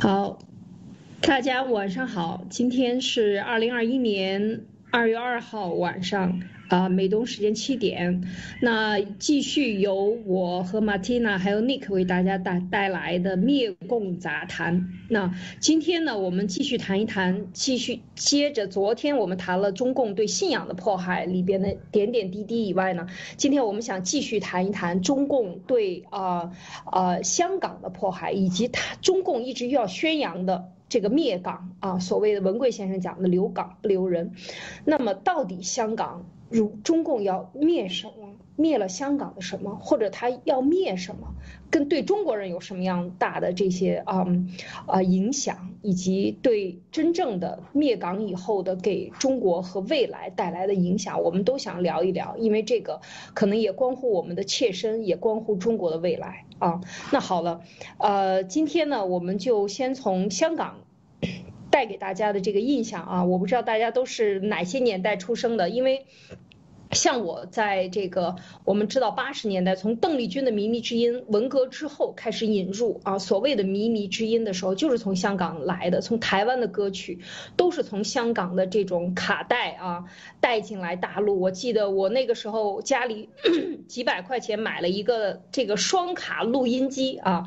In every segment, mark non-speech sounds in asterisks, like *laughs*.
好，大家晚上好，今天是二零二一年二月二号晚上。啊，美东时间七点，那继续由我和马蒂娜还有 Nick 为大家带带来的灭共杂谈。那今天呢，我们继续谈一谈，继续接着昨天我们谈了中共对信仰的迫害里边的点点滴滴以外呢，今天我们想继续谈一谈中共对啊啊香港的迫害，以及他中共一直要宣扬的。这个灭港啊，所谓的文贵先生讲的留港不留人，那么到底香港如中共要灭什么？灭了香港的什么？或者他要灭什么？跟对中国人有什么样大的这些啊啊影响，以及对真正的灭港以后的给中国和未来带来的影响，我们都想聊一聊，因为这个可能也关乎我们的切身，也关乎中国的未来啊。那好了，呃，今天呢，我们就先从香港带给大家的这个印象啊，我不知道大家都是哪些年代出生的，因为。像我在这个，我们知道八十年代从邓丽君的《靡靡之音》文革之后开始引入啊，所谓的靡靡之音的时候，就是从香港来的，从台湾的歌曲都是从香港的这种卡带啊带进来大陆。我记得我那个时候家里 *coughs* 几百块钱买了一个这个双卡录音机啊。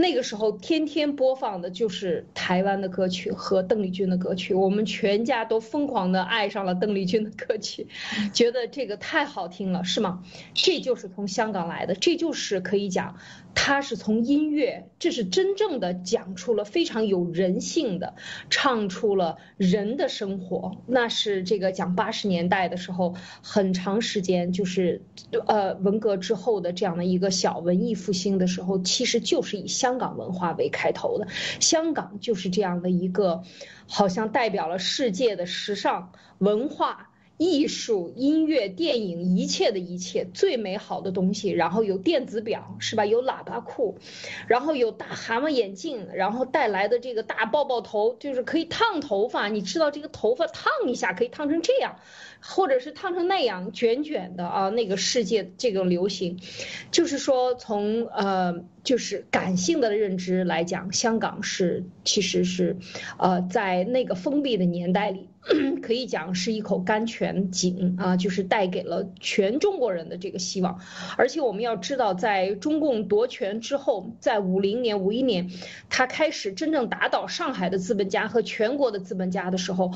那个时候天天播放的就是台湾的歌曲和邓丽君的歌曲，我们全家都疯狂的爱上了邓丽君的歌曲，*laughs* 觉得这个太好听了，是吗？这就是从香港来的，这就是可以讲。他是从音乐，这是真正的讲出了非常有人性的，唱出了人的生活。那是这个讲八十年代的时候，很长时间就是呃文革之后的这样的一个小文艺复兴的时候，其实就是以香港文化为开头的。香港就是这样的一个，好像代表了世界的时尚文化。艺术、音乐、电影，一切的一切最美好的东西。然后有电子表，是吧？有喇叭裤，然后有大蛤蟆眼镜，然后带来的这个大爆爆头，就是可以烫头发。你知道这个头发烫一下可以烫成这样。或者是烫成那样卷卷的啊，那个世界这个流行，就是说从呃就是感性的认知来讲，香港是其实是呃在那个封闭的年代里，*clears throat* 可以讲是一口甘泉井啊，就是带给了全中国人的这个希望。而且我们要知道，在中共夺权之后，在五零年、五一年，他开始真正打倒上海的资本家和全国的资本家的时候。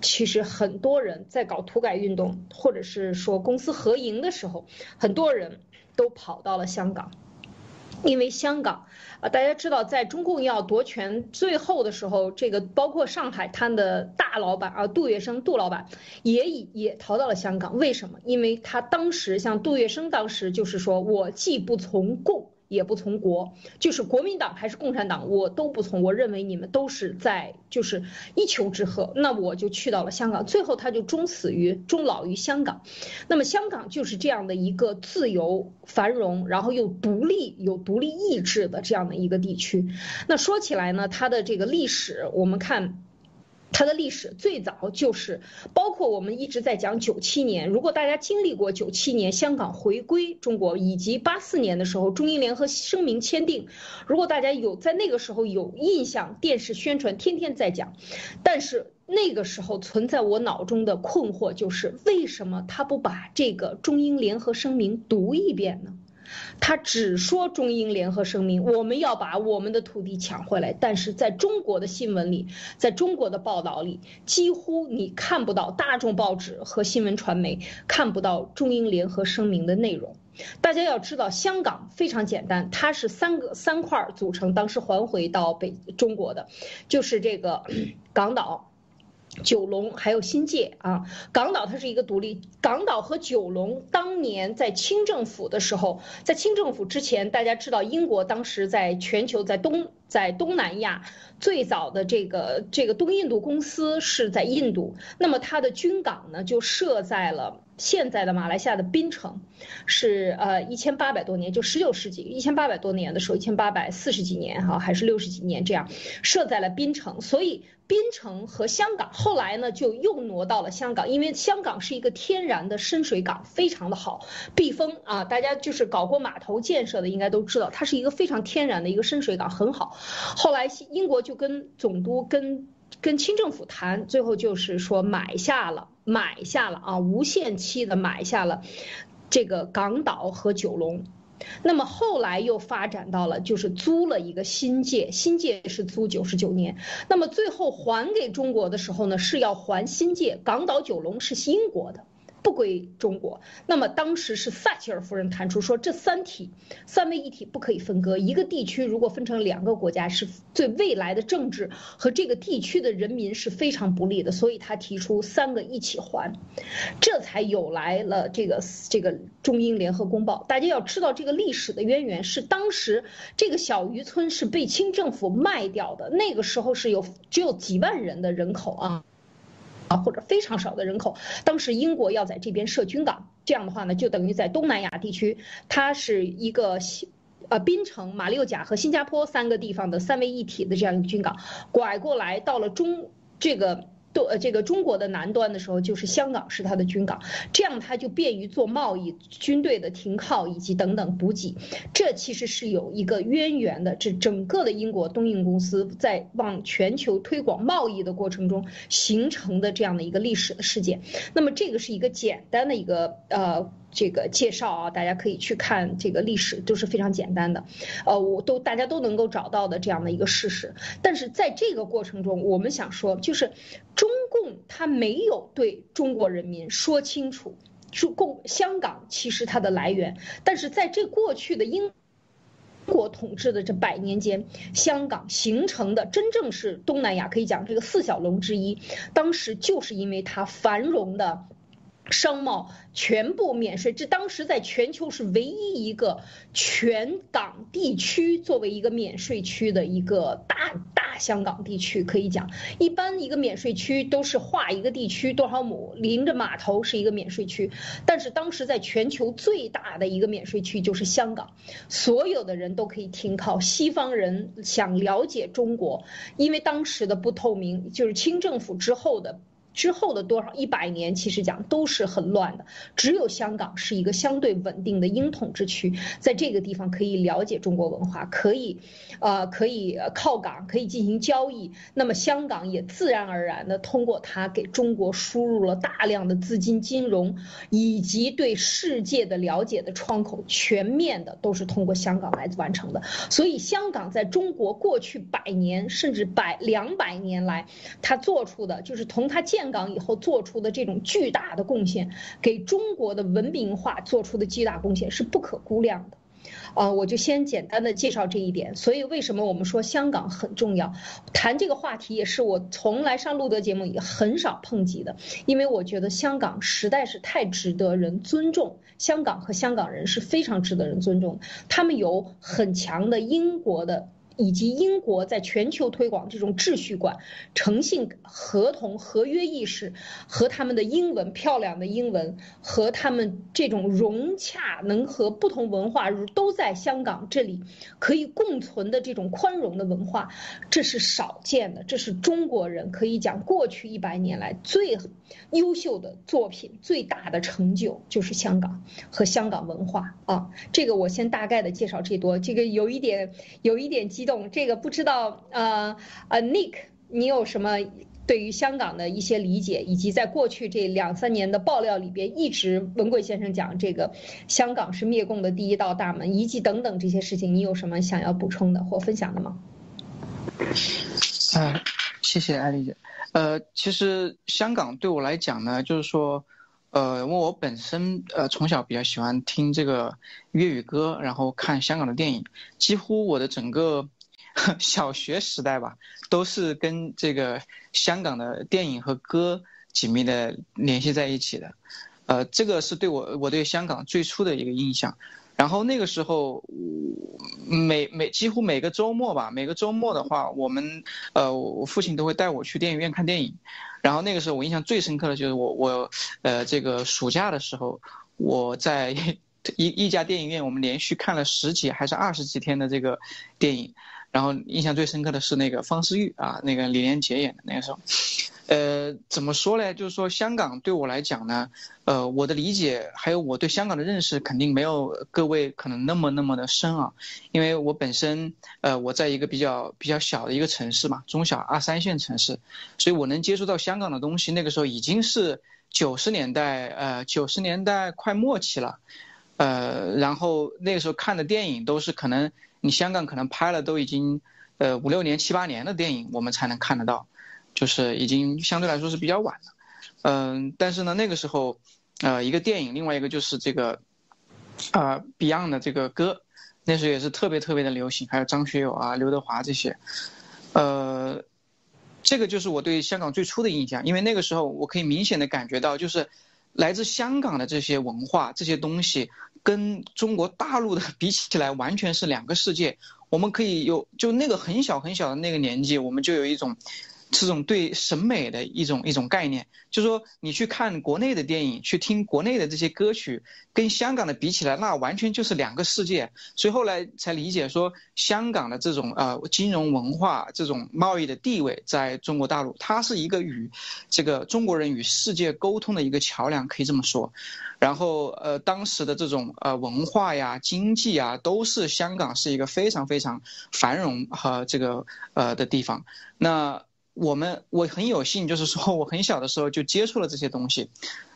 其实很多人在搞土改运动，或者是说公私合营的时候，很多人都跑到了香港，因为香港啊，大家知道，在中共要夺权最后的时候，这个包括上海滩的大老板啊，杜月笙杜老板也已也逃到了香港。为什么？因为他当时像杜月笙当时就是说我既不从共。也不从国，就是国民党还是共产党，我都不从。我认为你们都是在就是一丘之貉，那我就去到了香港，最后他就终死于终老于香港。那么香港就是这样的一个自由繁荣，然后又独立有独立意志的这样的一个地区。那说起来呢，它的这个历史，我们看。它的历史最早就是，包括我们一直在讲九七年。如果大家经历过九七年香港回归中国，以及八四年的时候中英联合声明签订，如果大家有在那个时候有印象，电视宣传天天在讲，但是那个时候存在我脑中的困惑就是，为什么他不把这个中英联合声明读一遍呢？他只说中英联合声明，我们要把我们的土地抢回来。但是在中国的新闻里，在中国的报道里，几乎你看不到大众报纸和新闻传媒看不到中英联合声明的内容。大家要知道，香港非常简单，它是三个三块组成，当时还回到北中国的，就是这个 *clears throat* 港岛。九龙还有新界啊，港岛它是一个独立。港岛和九龙当年在清政府的时候，在清政府之前，大家知道英国当时在全球在东在东南亚最早的这个这个东印度公司是在印度，那么它的军港呢就设在了现在的马来西亚的槟城，是呃一千八百多年，就十九世纪一千八百多年的时候，一千八百四十几年哈，还是六十几年这样设在了槟城，所以槟城和香港后来呢就又挪到了香港，因为香港是一个天然的深水港，非常的好避风啊，大家就是搞过码头建设的应该都知道，它是一个非常天然的一个深水港，很好。后来英国就跟总督跟。跟清政府谈，最后就是说买下了，买下了啊，无限期的买下了这个港岛和九龙。那么后来又发展到了，就是租了一个新界，新界是租九十九年。那么最后还给中国的时候呢，是要还新界，港岛九龙是英国的。不归中国，那么当时是撒切尔夫人谈出说，这三体三位一体不可以分割。一个地区如果分成两个国家，是对未来的政治和这个地区的人民是非常不利的。所以他提出三个一起还，这才有来了这个这个中英联合公报。大家要知道这个历史的渊源是当时这个小渔村是被清政府卖掉的，那个时候是有只有几万人的人口啊。或者非常少的人口，当时英国要在这边设军港，这样的话呢，就等于在东南亚地区，它是一个新，呃，槟城、马六甲和新加坡三个地方的三位一体的这样一个军港，拐过来到了中这个。都呃，这个中国的南端的时候，就是香港是它的军港，这样它就便于做贸易、军队的停靠以及等等补给。这其实是有一个渊源的，这整个的英国东印公司在往全球推广贸易的过程中形成的这样的一个历史的事件。那么这个是一个简单的一个呃。这个介绍啊，大家可以去看这个历史，都是非常简单的，呃，我都大家都能够找到的这样的一个事实。但是在这个过程中，我们想说，就是中共他没有对中国人民说清楚，中共香港其实它的来源。但是在这过去的英国统治的这百年间，香港形成的真正是东南亚可以讲这个四小龙之一，当时就是因为它繁荣的。商贸全部免税，这当时在全球是唯一一个全港地区作为一个免税区的一个大大香港地区，可以讲，一般一个免税区都是划一个地区多少亩，临着码头是一个免税区，但是当时在全球最大的一个免税区就是香港，所有的人都可以停靠。西方人想了解中国，因为当时的不透明，就是清政府之后的。之后的多少一百年，其实讲都是很乱的。只有香港是一个相对稳定的英统之区，在这个地方可以了解中国文化，可以，呃，可以靠港，可以进行交易。那么香港也自然而然的通过它给中国输入了大量的资金、金融以及对世界的了解的窗口，全面的都是通过香港来完成的。所以香港在中国过去百年甚至百两百年来，它做出的就是同它建。香港以后做出的这种巨大的贡献，给中国的文明化做出的巨大贡献是不可估量的，啊，我就先简单的介绍这一点。所以为什么我们说香港很重要？谈这个话题也是我从来上路德节目也很少碰及的，因为我觉得香港实在是太值得人尊重，香港和香港人是非常值得人尊重，他们有很强的英国的。以及英国在全球推广这种秩序观、诚信、合同、合约意识和他们的英文漂亮的英文和他们这种融洽能和不同文化都在香港这里可以共存的这种宽容的文化，这是少见的。这是中国人可以讲过去一百年来最优秀的作品、最大的成就就是香港和香港文化啊。这个我先大概的介绍这多，这个有一点有一点基。动这个不知道呃呃，Nick，你有什么对于香港的一些理解，以及在过去这两三年的爆料里边，一直文贵先生讲这个香港是灭共的第一道大门，以及等等这些事情，你有什么想要补充的或分享的吗？嗯，谢谢艾丽姐。呃，其实香港对我来讲呢，就是说。呃，因为我本身呃从小比较喜欢听这个粤语歌，然后看香港的电影，几乎我的整个 *laughs* 小学时代吧，都是跟这个香港的电影和歌紧密的联系在一起的。呃，这个是对我我对香港最初的一个印象。然后那个时候，每每几乎每个周末吧，每个周末的话，我们呃，我父亲都会带我去电影院看电影。然后那个时候我印象最深刻的就是我我呃这个暑假的时候，我在 *laughs* 一一家电影院，我们连续看了十几还是二十几天的这个电影。然后印象最深刻的是那个方世玉啊，那个李连杰演的那个时候。呃，怎么说呢？就是说，香港对我来讲呢，呃，我的理解还有我对香港的认识，肯定没有各位可能那么那么的深啊。因为我本身，呃，我在一个比较比较小的一个城市嘛，中小二三线城市，所以我能接触到香港的东西，那个时候已经是九十年代，呃，九十年代快末期了，呃，然后那个时候看的电影都是可能你香港可能拍了都已经，呃，五六年、七八年的电影，我们才能看得到。就是已经相对来说是比较晚了，嗯，但是呢，那个时候，呃，一个电影，另外一个就是这个，啊，Beyond 的这个歌，那时候也是特别特别的流行，还有张学友啊、刘德华这些，呃，这个就是我对香港最初的印象，因为那个时候我可以明显的感觉到，就是来自香港的这些文化、这些东西，跟中国大陆的比起来，完全是两个世界。我们可以有，就那个很小很小的那个年纪，我们就有一种。这种对审美的一种一种概念，就是说你去看国内的电影，去听国内的这些歌曲，跟香港的比起来，那完全就是两个世界。所以后来才理解说，香港的这种呃金融文化、这种贸易的地位，在中国大陆，它是一个与这个中国人与世界沟通的一个桥梁，可以这么说。然后呃，当时的这种呃文化呀、经济啊，都是香港是一个非常非常繁荣和这个呃的地方。那我们我很有幸，就是说我很小的时候就接触了这些东西，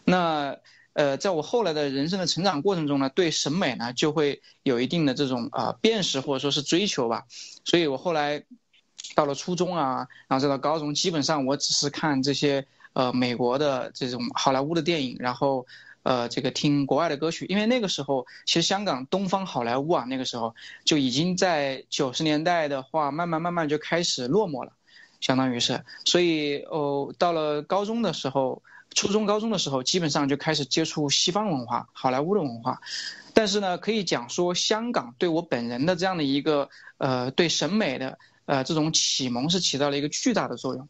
那呃，在我后来的人生的成长过程中呢，对审美呢就会有一定的这种啊辨识或者说是追求吧，所以我后来到了初中啊，然后再到高中，基本上我只是看这些呃美国的这种好莱坞的电影，然后呃这个听国外的歌曲，因为那个时候其实香港东方好莱坞啊，那个时候就已经在九十年代的话，慢慢慢慢就开始落寞了。相当于是，所以哦，到了高中的时候，初中、高中的时候，基本上就开始接触西方文化、好莱坞的文化。但是呢，可以讲说，香港对我本人的这样的一个呃，对审美的呃这种启蒙是起到了一个巨大的作用。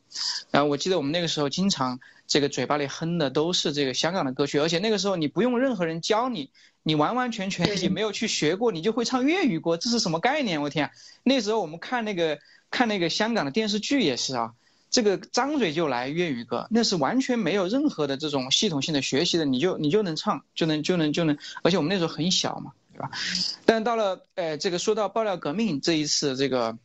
然后我记得我们那个时候经常这个嘴巴里哼的都是这个香港的歌曲，而且那个时候你不用任何人教你，你完完全全也没有去学过，你就会唱粤语歌，这是什么概念？我天！那时候我们看那个。看那个香港的电视剧也是啊，这个张嘴就来粤语歌，那是完全没有任何的这种系统性的学习的，你就你就能唱，就能就能就能，而且我们那时候很小嘛，对吧？但到了呃这个说到爆料革命这一次这个，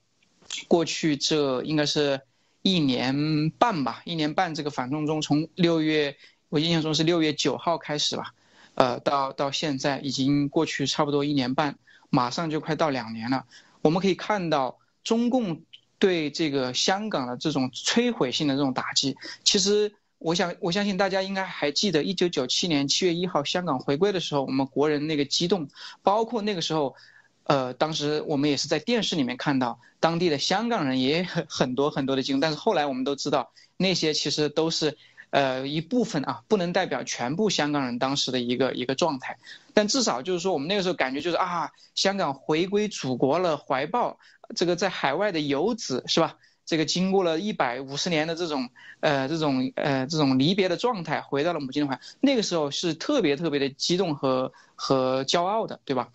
过去这应该是一年半吧，一年半这个反动中，从六月我印象中是六月九号开始吧，呃到到现在已经过去差不多一年半，马上就快到两年了，我们可以看到中共。对这个香港的这种摧毁性的这种打击，其实我想我相信大家应该还记得，一九九七年七月一号香港回归的时候，我们国人那个激动，包括那个时候，呃，当时我们也是在电视里面看到当地的香港人也很很多很多的激动，但是后来我们都知道那些其实都是呃一部分啊，不能代表全部香港人当时的一个一个状态，但至少就是说我们那个时候感觉就是啊，香港回归祖国了，怀抱。这个在海外的游子是吧？这个经过了一百五十年的这种呃这种呃这种离别的状态，回到了母亲的怀，那个时候是特别特别的激动和和骄傲的，对吧？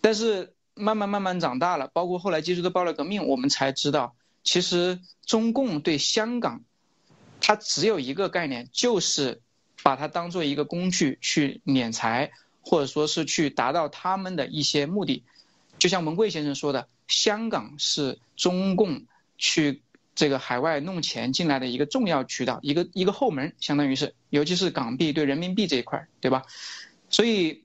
但是慢慢慢慢长大了，包括后来接触的暴乱革命，我们才知道，其实中共对香港，它只有一个概念，就是把它当做一个工具去敛财，或者说是去达到他们的一些目的。就像文贵先生说的，香港是中共去这个海外弄钱进来的一个重要渠道，一个一个后门，相当于是，尤其是港币对人民币这一块，对吧？所以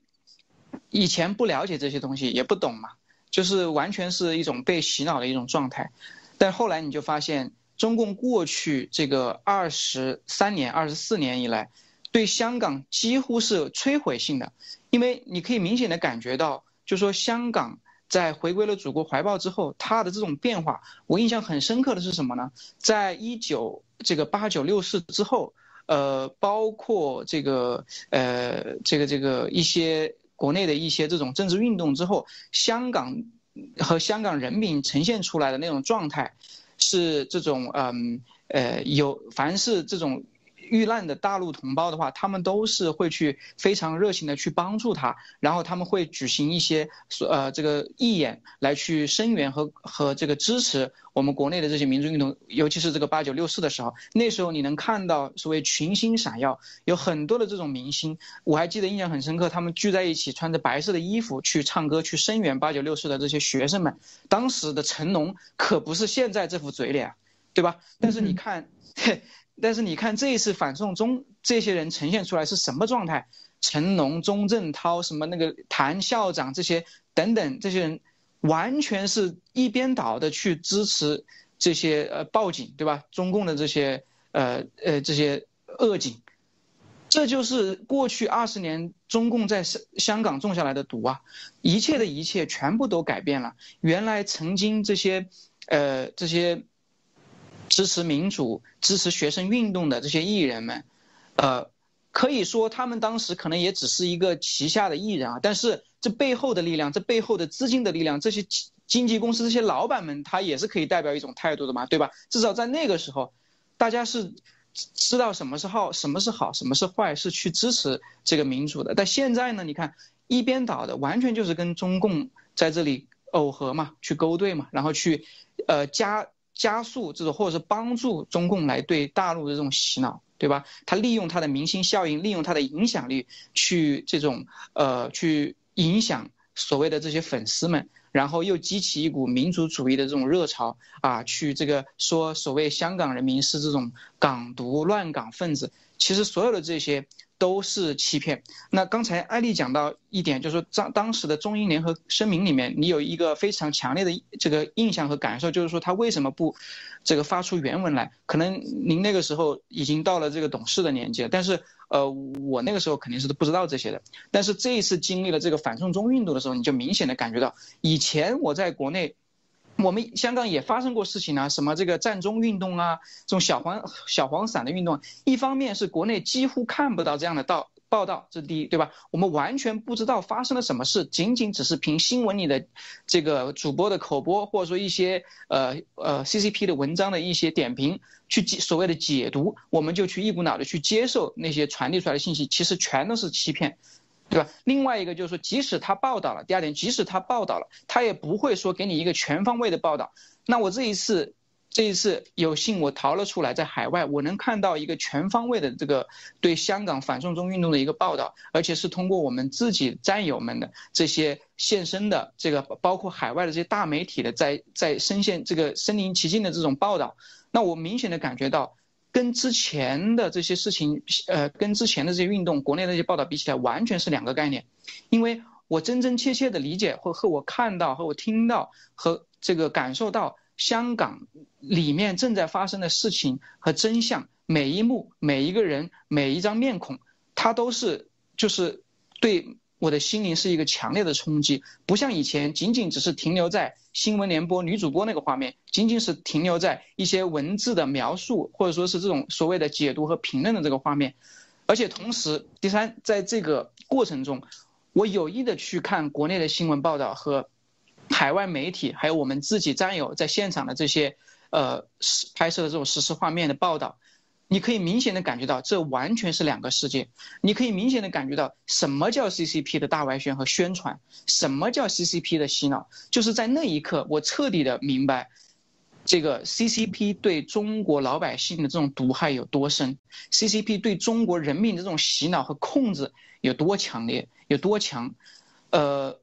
以前不了解这些东西，也不懂嘛，就是完全是一种被洗脑的一种状态。但后来你就发现，中共过去这个二十三年、二十四年以来，对香港几乎是摧毁性的，因为你可以明显的感觉到，就说香港。在回归了祖国怀抱之后，它的这种变化，我印象很深刻的是什么呢？在一九这个八九六四之后，呃，包括这个呃这个这个一些国内的一些这种政治运动之后，香港和香港人民呈现出来的那种状态，是这种嗯呃有凡是这种。遇难的大陆同胞的话，他们都是会去非常热情的去帮助他，然后他们会举行一些呃这个义演来去声援和和这个支持我们国内的这些民族运动，尤其是这个八九六四的时候，那时候你能看到所谓群星闪耀，有很多的这种明星，我还记得印象很深刻，他们聚在一起穿着白色的衣服去唱歌去声援八九六四的这些学生们，当时的成龙可不是现在这副嘴脸，对吧？但是你看。*laughs* 但是你看这一次反送中，这些人呈现出来是什么状态？成龙、钟镇涛、什么那个谭校长这些等等，这些人完全是一边倒的去支持这些呃报警，对吧？中共的这些呃呃这些恶警，这就是过去二十年中共在香港种下来的毒啊！一切的一切全部都改变了。原来曾经这些呃这些。支持民主、支持学生运动的这些艺人们，呃，可以说他们当时可能也只是一个旗下的艺人啊，但是这背后的力量、这背后的资金的力量，这些经纪公司这些老板们，他也是可以代表一种态度的嘛，对吧？至少在那个时候，大家是知道什么是好、什么是好、什么是坏，是去支持这个民主的。但现在呢，你看一边倒的，完全就是跟中共在这里耦合嘛，去勾兑嘛，然后去呃加。加速这种，或者是帮助中共来对大陆的这种洗脑，对吧？他利用他的明星效应，利用他的影响力去这种呃去影响所谓的这些粉丝们，然后又激起一股民族主义的这种热潮啊，去这个说所谓香港人民是这种港独乱港分子，其实所有的这些。都是欺骗。那刚才艾丽讲到一点，就是说当当时的中英联合声明里面，你有一个非常强烈的这个印象和感受，就是说他为什么不这个发出原文来？可能您那个时候已经到了这个懂事的年纪了，但是呃，我那个时候肯定是不知道这些的。但是这一次经历了这个反送中运动的时候，你就明显的感觉到，以前我在国内。我们香港也发生过事情啊，什么这个占中运动啊，这种小黄小黄伞的运动，一方面是国内几乎看不到这样的报报道，这是第一，对吧？我们完全不知道发生了什么事，仅仅只是凭新闻里的这个主播的口播，或者说一些呃呃 CCP 的文章的一些点评，去解所谓的解读，我们就去一股脑的去接受那些传递出来的信息，其实全都是欺骗。对吧？另外一个就是说，即使他报道了，第二点，即使他报道了，他也不会说给你一个全方位的报道。那我这一次，这一次有幸我逃了出来，在海外，我能看到一个全方位的这个对香港反送中运动的一个报道，而且是通过我们自己战友们的这些现身的这个，包括海外的这些大媒体的在在深陷这个身临其境的这种报道，那我明显的感觉到。跟之前的这些事情，呃，跟之前的这些运动，国内那些报道比起来，完全是两个概念。因为我真真切切的理解或和我看到和我听到和这个感受到香港里面正在发生的事情和真相，每一幕、每一个人、每一张面孔，它都是就是对。我的心灵是一个强烈的冲击，不像以前仅仅只是停留在新闻联播女主播那个画面，仅仅是停留在一些文字的描述，或者说是这种所谓的解读和评论的这个画面。而且同时，第三，在这个过程中，我有意的去看国内的新闻报道和海外媒体，还有我们自己战友在现场的这些呃拍摄的这种实时画面的报道。你可以明显的感觉到，这完全是两个世界。你可以明显的感觉到，什么叫 CCP 的大外宣和宣传，什么叫 CCP 的洗脑。就是在那一刻，我彻底的明白，这个 CCP 对中国老百姓的这种毒害有多深，CCP 对中国人民的这种洗脑和控制有多强烈，有多强。呃，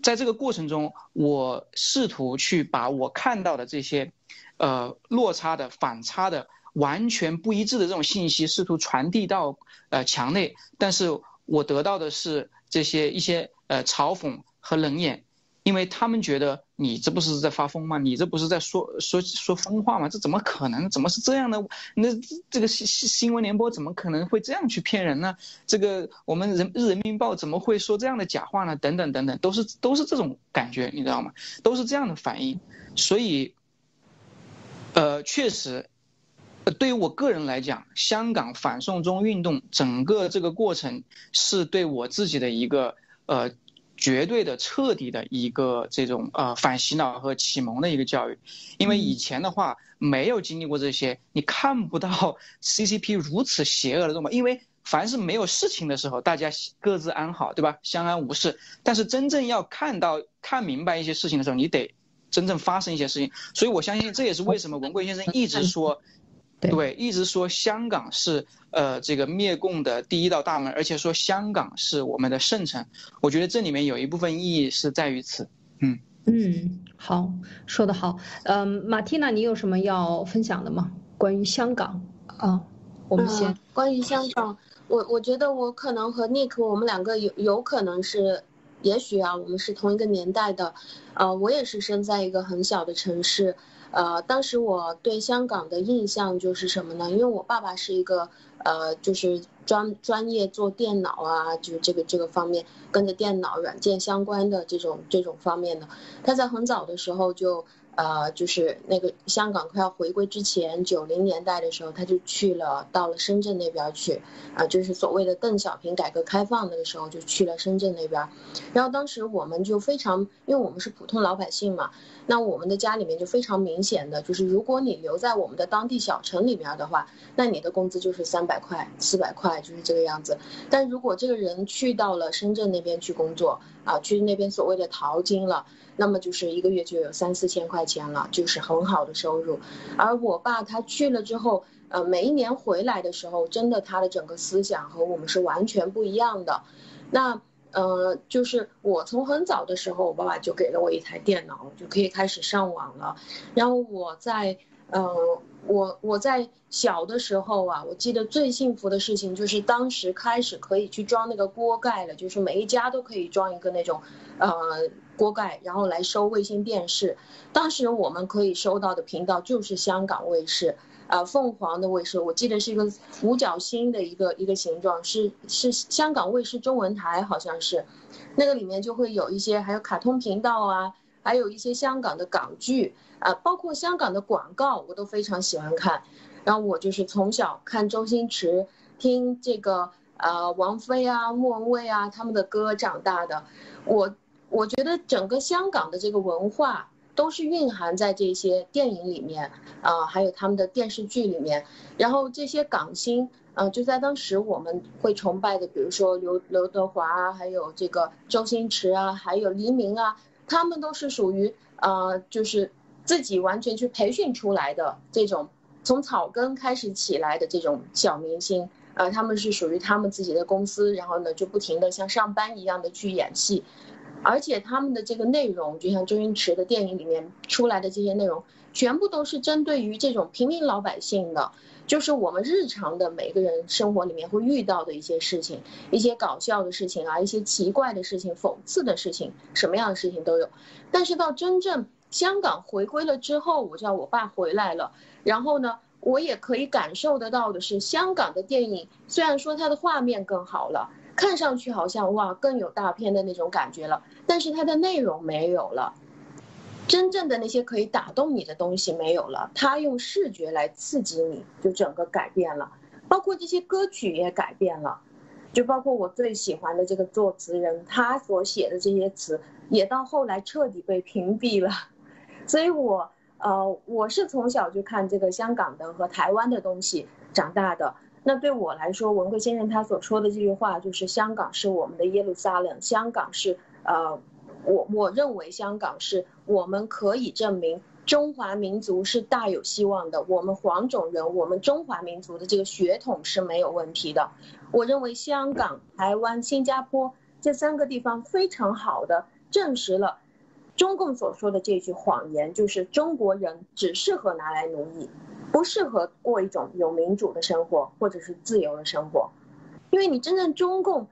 在这个过程中，我试图去把我看到的这些，呃，落差的、反差的。完全不一致的这种信息试图传递到呃墙内，但是我得到的是这些一些呃嘲讽和冷眼，因为他们觉得你这不是在发疯吗？你这不是在说说说疯话吗？这怎么可能？怎么是这样的？那这个新新闻联播怎么可能会这样去骗人呢？这个我们人人民报怎么会说这样的假话呢？等等等等，都是都是这种感觉，你知道吗？都是这样的反应，所以，呃，确实。对于我个人来讲，香港反送中运动整个这个过程是对我自己的一个呃绝对的彻底的一个这种呃反洗脑和启蒙的一个教育，因为以前的话没有经历过这些，你看不到 *laughs* CCP 如此邪恶的这么，因为凡是没有事情的时候，大家各自安好，对吧？相安无事。但是真正要看到看明白一些事情的时候，你得真正发生一些事情。所以我相信这也是为什么文贵先生一直说。对，一直说香港是呃这个灭共的第一道大门，而且说香港是我们的圣城。我觉得这里面有一部分意义是在于此。嗯嗯，好，说得好。嗯，马蒂娜，你有什么要分享的吗？关于香港啊，我们先关于香港，我我觉得我可能和 Nick 我们两个有有可能是，也许啊，我们是同一个年代的。呃，我也是生在一个很小的城市。呃，当时我对香港的印象就是什么呢？因为我爸爸是一个呃，就是专专业做电脑啊，就是这个这个方面跟着电脑软件相关的这种这种方面的。他在很早的时候就呃，就是那个香港快要回归之前，九零年代的时候，他就去了到了深圳那边去啊，就是所谓的邓小平改革开放那个时候就去了深圳那边。然后当时我们就非常，因为我们是普通老百姓嘛。那我们的家里面就非常明显的，就是如果你留在我们的当地小城里面的话，那你的工资就是三百块、四百块，就是这个样子。但如果这个人去到了深圳那边去工作啊，去那边所谓的淘金了，那么就是一个月就有三四千块钱了，就是很好的收入。而我爸他去了之后，呃，每一年回来的时候，真的他的整个思想和我们是完全不一样的。那。呃，就是我从很早的时候，我爸爸就给了我一台电脑，就可以开始上网了。然后我在，呃，我我在小的时候啊，我记得最幸福的事情就是当时开始可以去装那个锅盖了，就是每一家都可以装一个那种，呃，锅盖，然后来收卫星电视。当时我们可以收到的频道就是香港卫视。啊，凤凰的卫视，我记得是一个五角星的一个一个形状，是是香港卫视中文台，好像是，那个里面就会有一些，还有卡通频道啊，还有一些香港的港剧啊，包括香港的广告，我都非常喜欢看。然后我就是从小看周星驰，听这个呃王菲啊、莫文蔚啊他们的歌长大的。我我觉得整个香港的这个文化。都是蕴含在这些电影里面啊，还有他们的电视剧里面。然后这些港星，呃，就在当时我们会崇拜的，比如说刘刘德华啊，还有这个周星驰啊，还有黎明啊，他们都是属于呃，就是自己完全去培训出来的这种从草根开始起来的这种小明星。呃，他们是属于他们自己的公司，然后呢就不停的像上班一样的去演戏。而且他们的这个内容，就像周星驰的电影里面出来的这些内容，全部都是针对于这种平民老百姓的，就是我们日常的每个人生活里面会遇到的一些事情，一些搞笑的事情啊，一些奇怪的事情、讽刺的事情，什么样的事情都有。但是到真正香港回归了之后，我知道我爸回来了，然后呢，我也可以感受得到的是，香港的电影虽然说它的画面更好了。看上去好像哇更有大片的那种感觉了，但是它的内容没有了，真正的那些可以打动你的东西没有了。它用视觉来刺激你，就整个改变了，包括这些歌曲也改变了，就包括我最喜欢的这个作词人，他所写的这些词也到后来彻底被屏蔽了。所以我呃我是从小就看这个香港的和台湾的东西长大的。那对我来说，文贵先生他所说的这句话就是：香港是我们的耶路撒冷，香港是呃，我我认为香港是我们可以证明中华民族是大有希望的。我们黄种人，我们中华民族的这个血统是没有问题的。我认为香港、台湾、新加坡这三个地方非常好的证实了中共所说的这句谎言，就是中国人只适合拿来奴役。不适合过一种有民主的生活，或者是自由的生活，因为你真正中共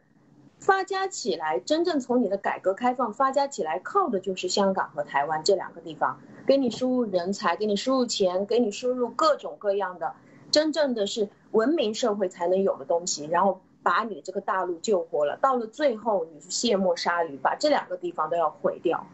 发家起来，真正从你的改革开放发家起来，靠的就是香港和台湾这两个地方，给你输入人才，给你输入钱，给你输入各种各样的，真正的是文明社会才能有的东西，然后把你这个大陆救活了。到了最后，你是卸磨杀驴，把这两个地方都要毁掉。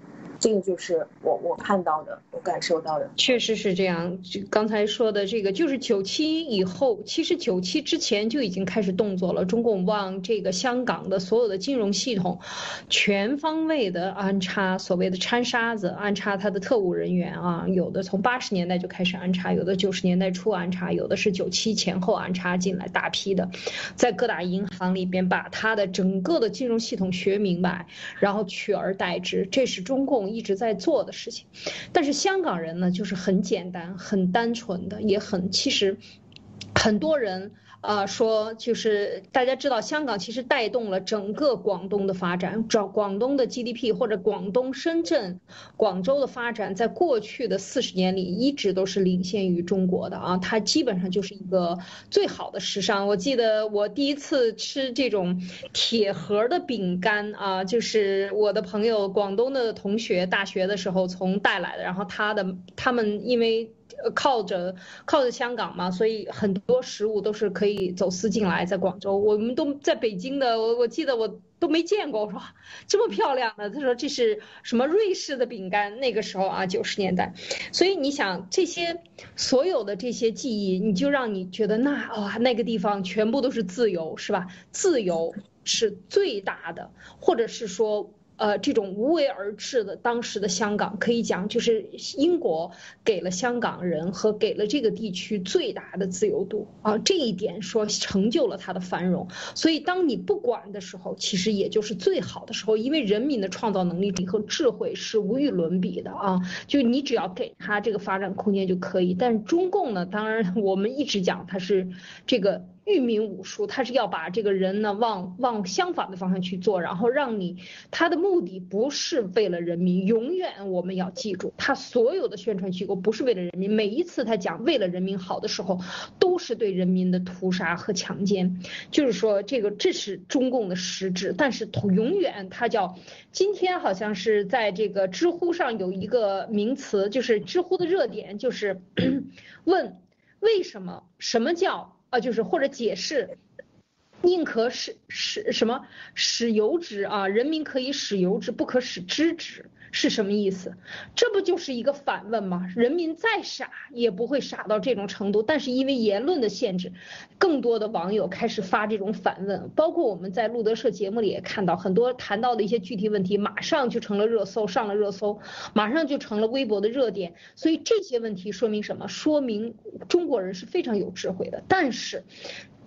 这个就是我我看到的，我感受到的。确实是这样，就刚才说的这个，就是九七以后，其实九七之前就已经开始动作了。中共往这个香港的所有的金融系统，全方位的安插所谓的掺沙子，安插他的特务人员啊，有的从八十年代就开始安插，有的九十年代初安插，有的是九七前后安插进来大批的，在各大银行里边把他的整个的金融系统学明白，然后取而代之，这是中共。一直在做的事情，但是香港人呢，就是很简单、很单纯的，也很其实很多人。啊，说就是大家知道，香港其实带动了整个广东的发展，找广东的 GDP 或者广东、深圳、广州的发展，在过去的四十年里一直都是领先于中国的啊，它基本上就是一个最好的时尚。我记得我第一次吃这种铁盒的饼干啊，就是我的朋友广东的同学大学的时候从带来的，然后他的他们因为。靠着靠着香港嘛，所以很多食物都是可以走私进来，在广州，我们都在北京的，我我记得我都没见过，我说这么漂亮的，他说这是什么瑞士的饼干，那个时候啊九十年代，所以你想这些所有的这些记忆，你就让你觉得那哇那个地方全部都是自由是吧？自由是最大的，或者是说。呃，这种无为而治的当时的香港，可以讲就是英国给了香港人和给了这个地区最大的自由度啊，这一点说成就了它的繁荣。所以当你不管的时候，其实也就是最好的时候，因为人民的创造能力和智慧是无与伦比的啊。就你只要给他这个发展空间就可以。但中共呢，当然我们一直讲它是这个。育民武术，他是要把这个人呢往往相反的方向去做，然后让你他的目的不是为了人民，永远我们要记住，他所有的宣传机构不是为了人民，每一次他讲为了人民好的时候，都是对人民的屠杀和强奸，就是说这个这是中共的实质，但是永远他叫今天好像是在这个知乎上有一个名词，就是知乎的热点就是 *clears throat* 问为什么什么叫。啊，就是或者解释，宁可使使什么使由之啊，人民可以使由之，不可使知之。是什么意思？这不就是一个反问吗？人民再傻也不会傻到这种程度，但是因为言论的限制，更多的网友开始发这种反问，包括我们在路德社节目里也看到很多谈到的一些具体问题，马上就成了热搜，上了热搜，马上就成了微博的热点。所以这些问题说明什么？说明中国人是非常有智慧的，但是。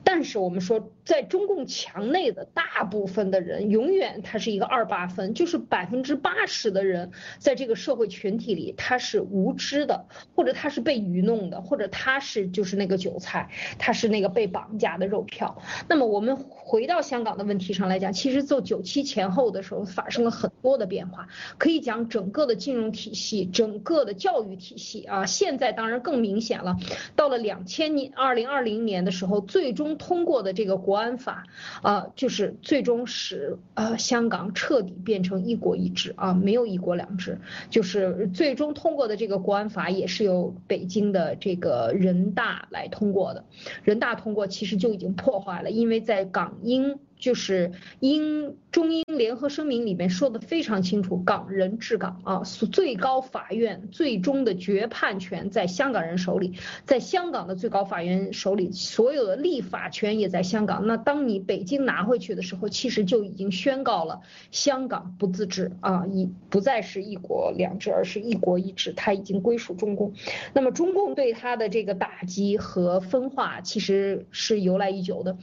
但是我们说，在中共墙内的大部分的人，永远他是一个二八分，就是百分之八十的人，在这个社会群体里，他是无知的，或者他是被愚弄的，或者他是就是那个韭菜，他是那个被绑架的肉票。那么我们回到香港的问题上来讲，其实做九七前后的时候发生了很多的变化，可以讲整个的金融体系，整个的教育体系啊，现在当然更明显了。到了两千年二零二零年的时候，最终。通过的这个国安法，啊，就是最终使呃香港彻底变成一国一制啊，没有一国两制，就是最终通过的这个国安法也是由北京的这个人大来通过的，人大通过其实就已经破坏了，因为在港英。就是英中英联合声明里面说的非常清楚，港人治港啊，最高法院最终的决判权在香港人手里，在香港的最高法院手里，所有的立法权也在香港。那当你北京拿回去的时候，其实就已经宣告了香港不自治啊，一不再是一国两制，而是一国一制，它已经归属中共。那么中共对它的这个打击和分化，其实是由来已久的。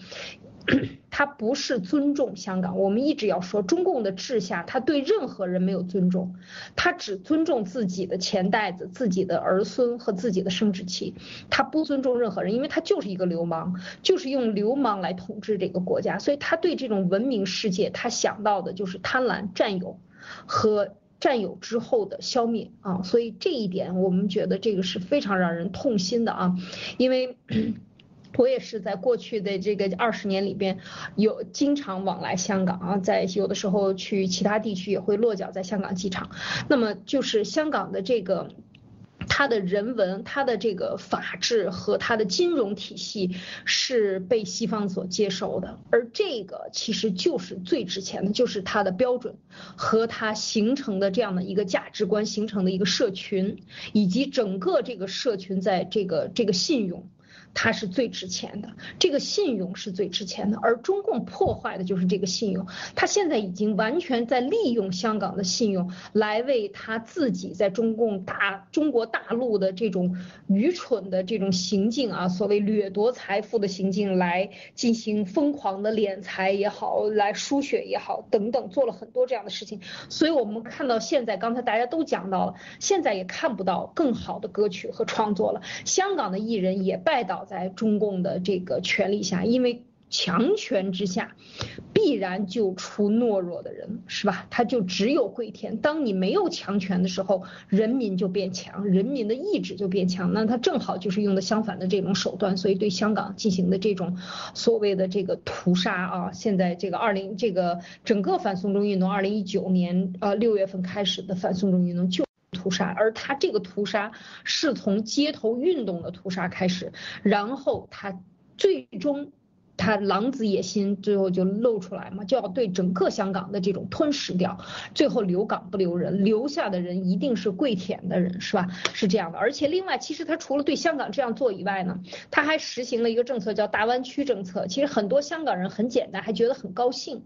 *clears throat* 他不是尊重香港，我们一直要说中共的治下，他对任何人没有尊重，他只尊重自己的钱袋子、自己的儿孙和自己的生殖器，他不尊重任何人，因为他就是一个流氓，就是用流氓来统治这个国家，所以他对这种文明世界，他想到的就是贪婪、占有和占有之后的消灭啊，所以这一点我们觉得这个是非常让人痛心的啊，因为。我也是在过去的这个二十年里边，有经常往来香港啊，在有的时候去其他地区也会落脚在香港机场。那么就是香港的这个。它的人文、它的这个法治和它的金融体系是被西方所接受的，而这个其实就是最值钱的，就是它的标准和它形成的这样的一个价值观形成的一个社群，以及整个这个社群在这个这个信用。它是最值钱的，这个信用是最值钱的，而中共破坏的就是这个信用。他现在已经完全在利用香港的信用来为他自己在中共大中国大陆的这种愚蠢的这种行径啊，所谓掠夺财富的行径来进行疯狂的敛财也好，来输血也好等等，做了很多这样的事情。所以我们看到现在，刚才大家都讲到了，现在也看不到更好的歌曲和创作了。香港的艺人也拜倒。在中共的这个权力下，因为强权之下，必然就出懦弱的人，是吧？他就只有跪舔。当你没有强权的时候，人民就变强，人民的意志就变强。那他正好就是用的相反的这种手段，所以对香港进行的这种所谓的这个屠杀啊，现在这个二零这个整个反送中运动，二零一九年呃六月份开始的反送中运动就。屠杀，而他这个屠杀是从街头运动的屠杀开始，然后他最终。他狼子野心最后就露出来嘛，就要对整个香港的这种吞噬掉，最后留港不留人，留下的人一定是跪舔的人，是吧？是这样的。而且另外，其实他除了对香港这样做以外呢，他还实行了一个政策叫大湾区政策。其实很多香港人很简单，还觉得很高兴。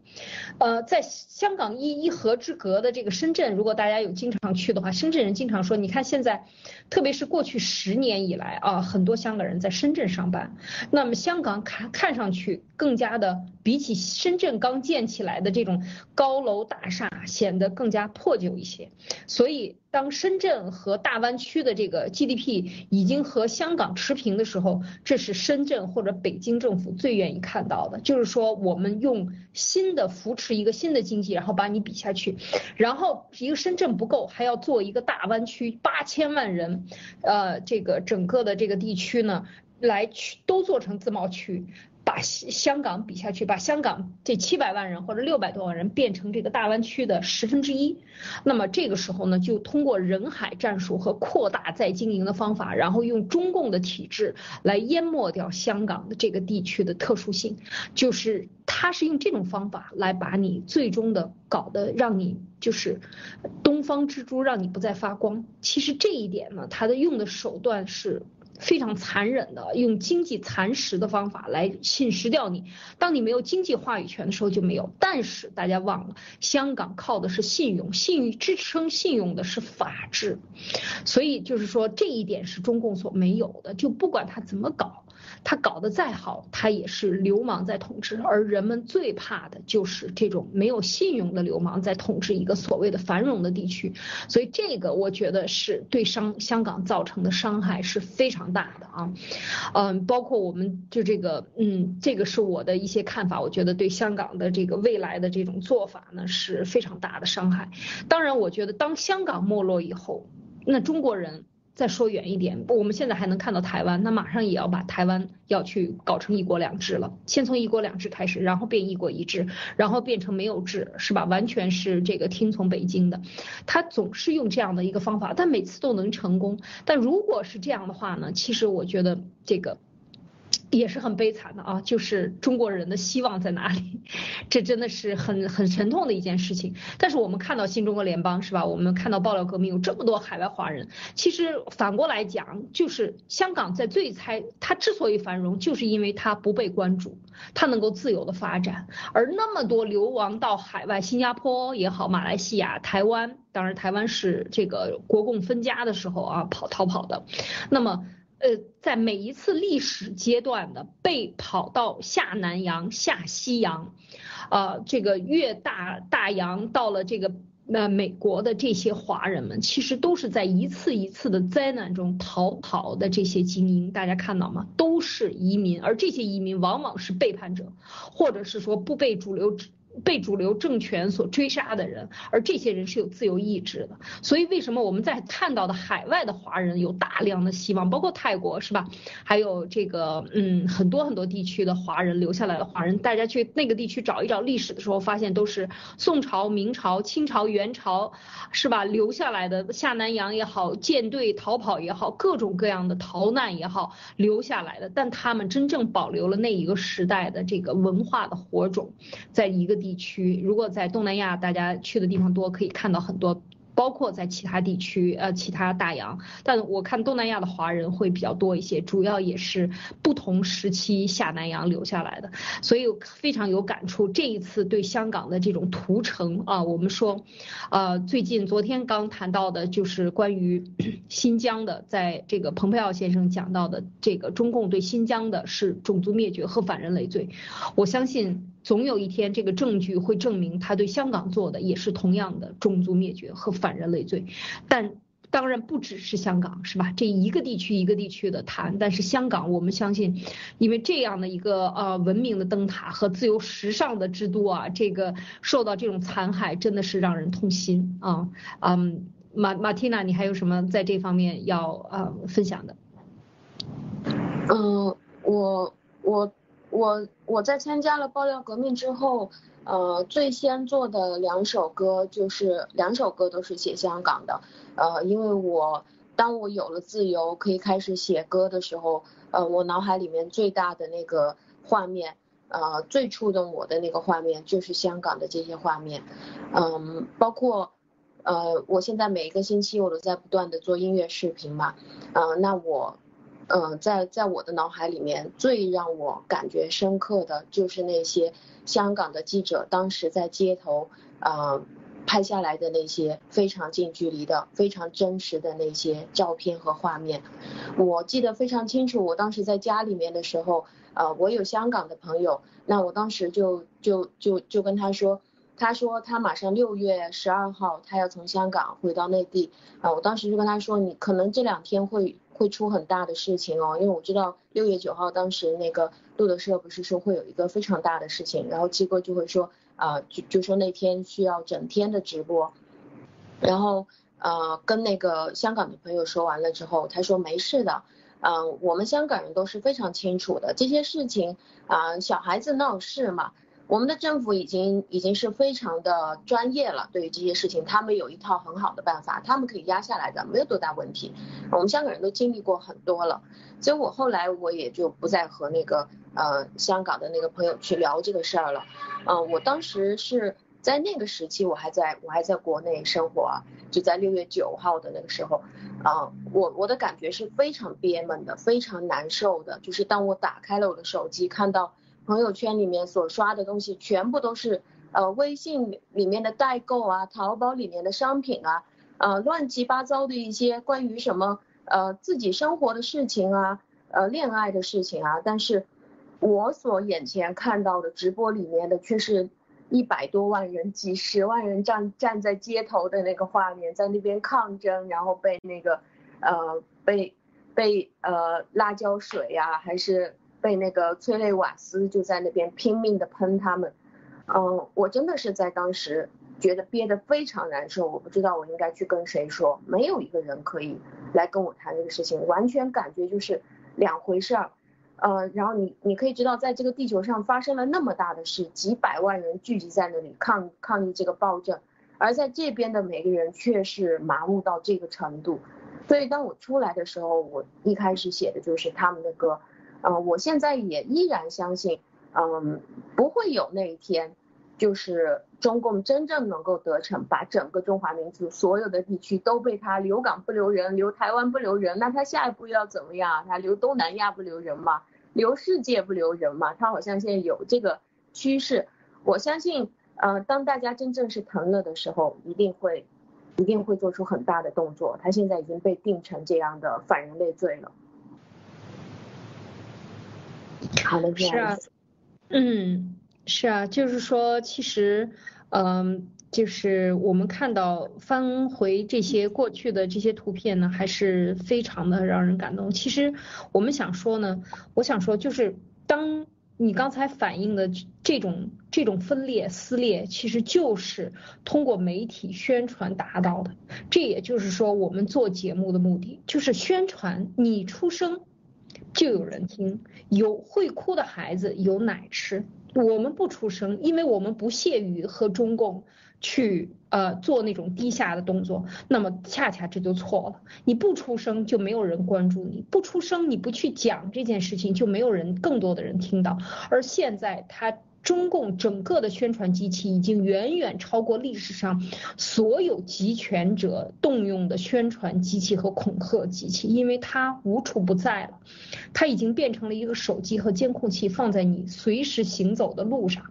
呃，在香港一一河之隔的这个深圳，如果大家有经常去的话，深圳人经常说，你看现在，特别是过去十年以来啊，很多香港人在深圳上班，那么香港看看上去。去更加的，比起深圳刚建起来的这种高楼大厦，显得更加破旧一些。所以，当深圳和大湾区的这个 GDP 已经和香港持平的时候，这是深圳或者北京政府最愿意看到的。就是说，我们用新的扶持一个新的经济，然后把你比下去。然后一个深圳不够，还要做一个大湾区，八千万人，呃，这个整个的这个地区呢，来去都做成自贸区。把香港比下去，把香港这七百万人或者六百多万人变成这个大湾区的十分之一，那么这个时候呢，就通过人海战术和扩大再经营的方法，然后用中共的体制来淹没掉香港的这个地区的特殊性，就是他是用这种方法来把你最终的搞得让你就是东方之珠，让你不再发光。其实这一点呢，他的用的手段是。非常残忍的用经济蚕食的方法来侵蚀掉你。当你没有经济话语权的时候就没有。但是大家忘了，香港靠的是信用，信誉支撑信用的是法治。所以就是说这一点是中共所没有的。就不管他怎么搞。他搞得再好，他也是流氓在统治，而人们最怕的就是这种没有信用的流氓在统治一个所谓的繁荣的地区，所以这个我觉得是对香香港造成的伤害是非常大的啊，嗯，包括我们就这个，嗯，这个是我的一些看法，我觉得对香港的这个未来的这种做法呢是非常大的伤害。当然，我觉得当香港没落以后，那中国人。再说远一点，我们现在还能看到台湾，那马上也要把台湾要去搞成一国两制了。先从一国两制开始，然后变一国一制，然后变成没有制，是吧？完全是这个听从北京的。他总是用这样的一个方法，但每次都能成功。但如果是这样的话呢？其实我觉得这个。也是很悲惨的啊，就是中国人的希望在哪里？这真的是很很沉痛的一件事情。但是我们看到新中国联邦是吧？我们看到爆料革命有这么多海外华人，其实反过来讲，就是香港在最开，它之所以繁荣，就是因为它不被关注，它能够自由的发展。而那么多流亡到海外，新加坡也好，马来西亚、台湾，当然台湾是这个国共分家的时候啊跑逃跑的，那么。呃，在每一次历史阶段的被跑到下南洋、下西洋，呃，这个越大大洋到了这个呃美国的这些华人们，其实都是在一次一次的灾难中逃跑的这些精英，大家看到吗？都是移民，而这些移民往往是背叛者，或者是说不被主流被主流政权所追杀的人，而这些人是有自由意志的。所以为什么我们在看到的海外的华人有大量的希望，包括泰国是吧？还有这个嗯很多很多地区的华人留下来的华人，大家去那个地区找一找历史的时候，发现都是宋朝、明朝、清朝、元朝是吧？留下来的下南洋也好，舰队逃跑也好，各种各样的逃难也好，留下来的，但他们真正保留了那一个时代的这个文化的火种，在一个地。地区，如果在东南亚，大家去的地方多，可以看到很多。包括在其他地区，呃，其他大洋，但我看东南亚的华人会比较多一些，主要也是不同时期下南洋留下来的，所以非常有感触。这一次对香港的这种屠城啊，我们说，呃，最近昨天刚谈到的就是关于 *clears throat* 新疆的，在这个蓬佩奥先生讲到的这个中共对新疆的是种族灭绝和反人类罪，我相信总有一天这个证据会证明他对香港做的也是同样的种族灭绝和反。反人类罪，但当然不只是香港，是吧？这一个地区一个地区的谈，但是香港，我们相信，因为这样的一个呃文明的灯塔和自由时尚的之都啊，这个受到这种残害，真的是让人痛心啊。嗯，马马蒂娜，你还有什么在这方面要呃分享的？嗯，我我我我在参加了爆料革命之后。呃，最先做的两首歌就是两首歌都是写香港的，呃，因为我当我有了自由，可以开始写歌的时候，呃，我脑海里面最大的那个画面，呃，最触动我的那个画面就是香港的这些画面，嗯，包括呃，我现在每一个星期我都在不断的做音乐视频嘛，嗯，那我。嗯，在在我的脑海里面，最让我感觉深刻的就是那些香港的记者当时在街头啊拍下来的那些非常近距离的、非常真实的那些照片和画面。我记得非常清楚，我当时在家里面的时候，呃，我有香港的朋友，那我当时就就就就跟他说，他说他马上六月十二号他要从香港回到内地，啊，我当时就跟他说，你可能这两天会。会出很大的事情哦，因为我知道六月九号当时那个路德社不是说会有一个非常大的事情，然后机构就会说啊，就就说那天需要整天的直播，然后呃跟那个香港的朋友说完了之后，他说没事的，嗯，我们香港人都是非常清楚的这些事情啊，小孩子闹事嘛。我们的政府已经已经是非常的专业了，对于这些事情，他们有一套很好的办法，他们可以压下来的，没有多大问题。我们香港人都经历过很多了，所以我后来我也就不再和那个呃香港的那个朋友去聊这个事儿了。嗯，我当时是在那个时期，我还在我还在国内生活，就在六月九号的那个时候，啊，我我的感觉是非常憋闷的，非常难受的，就是当我打开了我的手机，看到。朋友圈里面所刷的东西全部都是呃微信里面的代购啊，淘宝里面的商品啊，呃乱七八糟的一些关于什么呃自己生活的事情啊，呃恋爱的事情啊，但是我所眼前看到的直播里面的却是一百多万人、几十万人站站在街头的那个画面，在那边抗争，然后被那个呃被被呃辣椒水呀还是。被那个催泪瓦斯就在那边拼命的喷他们，嗯，我真的是在当时觉得憋得非常难受，我不知道我应该去跟谁说，没有一个人可以来跟我谈这个事情，完全感觉就是两回事儿，呃，然后你你可以知道，在这个地球上发生了那么大的事，几百万人聚集在那里抗抗议这个暴政，而在这边的每个人却是麻木到这个程度，所以当我出来的时候，我一开始写的就是他们的歌。嗯，我现在也依然相信，嗯，不会有那一天，就是中共真正能够得逞，把整个中华民族所有的地区都被他留港不留人，留台湾不留人，那他下一步要怎么样？他留东南亚不留人吗？留世界不留人吗？他好像现在有这个趋势。我相信，呃，当大家真正是疼了的时候，一定会，一定会做出很大的动作。他现在已经被定成这样的反人类罪了。好的是啊，嗯，是啊，就是说，其实，嗯，就是我们看到翻回这些过去的这些图片呢，还是非常的让人感动。其实我们想说呢，我想说，就是当你刚才反映的这种这种分裂撕裂，其实就是通过媒体宣传达到的。这也就是说，我们做节目的目的就是宣传，你出生就有人听，有会哭的孩子有奶吃。我们不出声，因为我们不屑于和中共。去呃做那种低下的动作，那么恰恰这就错了。你不出声，就没有人关注你；不出声，你不去讲这件事情，就没有人更多的人听到。而现在，他中共整个的宣传机器已经远远超过历史上所有集权者动用的宣传机器和恐吓机器，因为它无处不在了，它已经变成了一个手机和监控器，放在你随时行走的路上。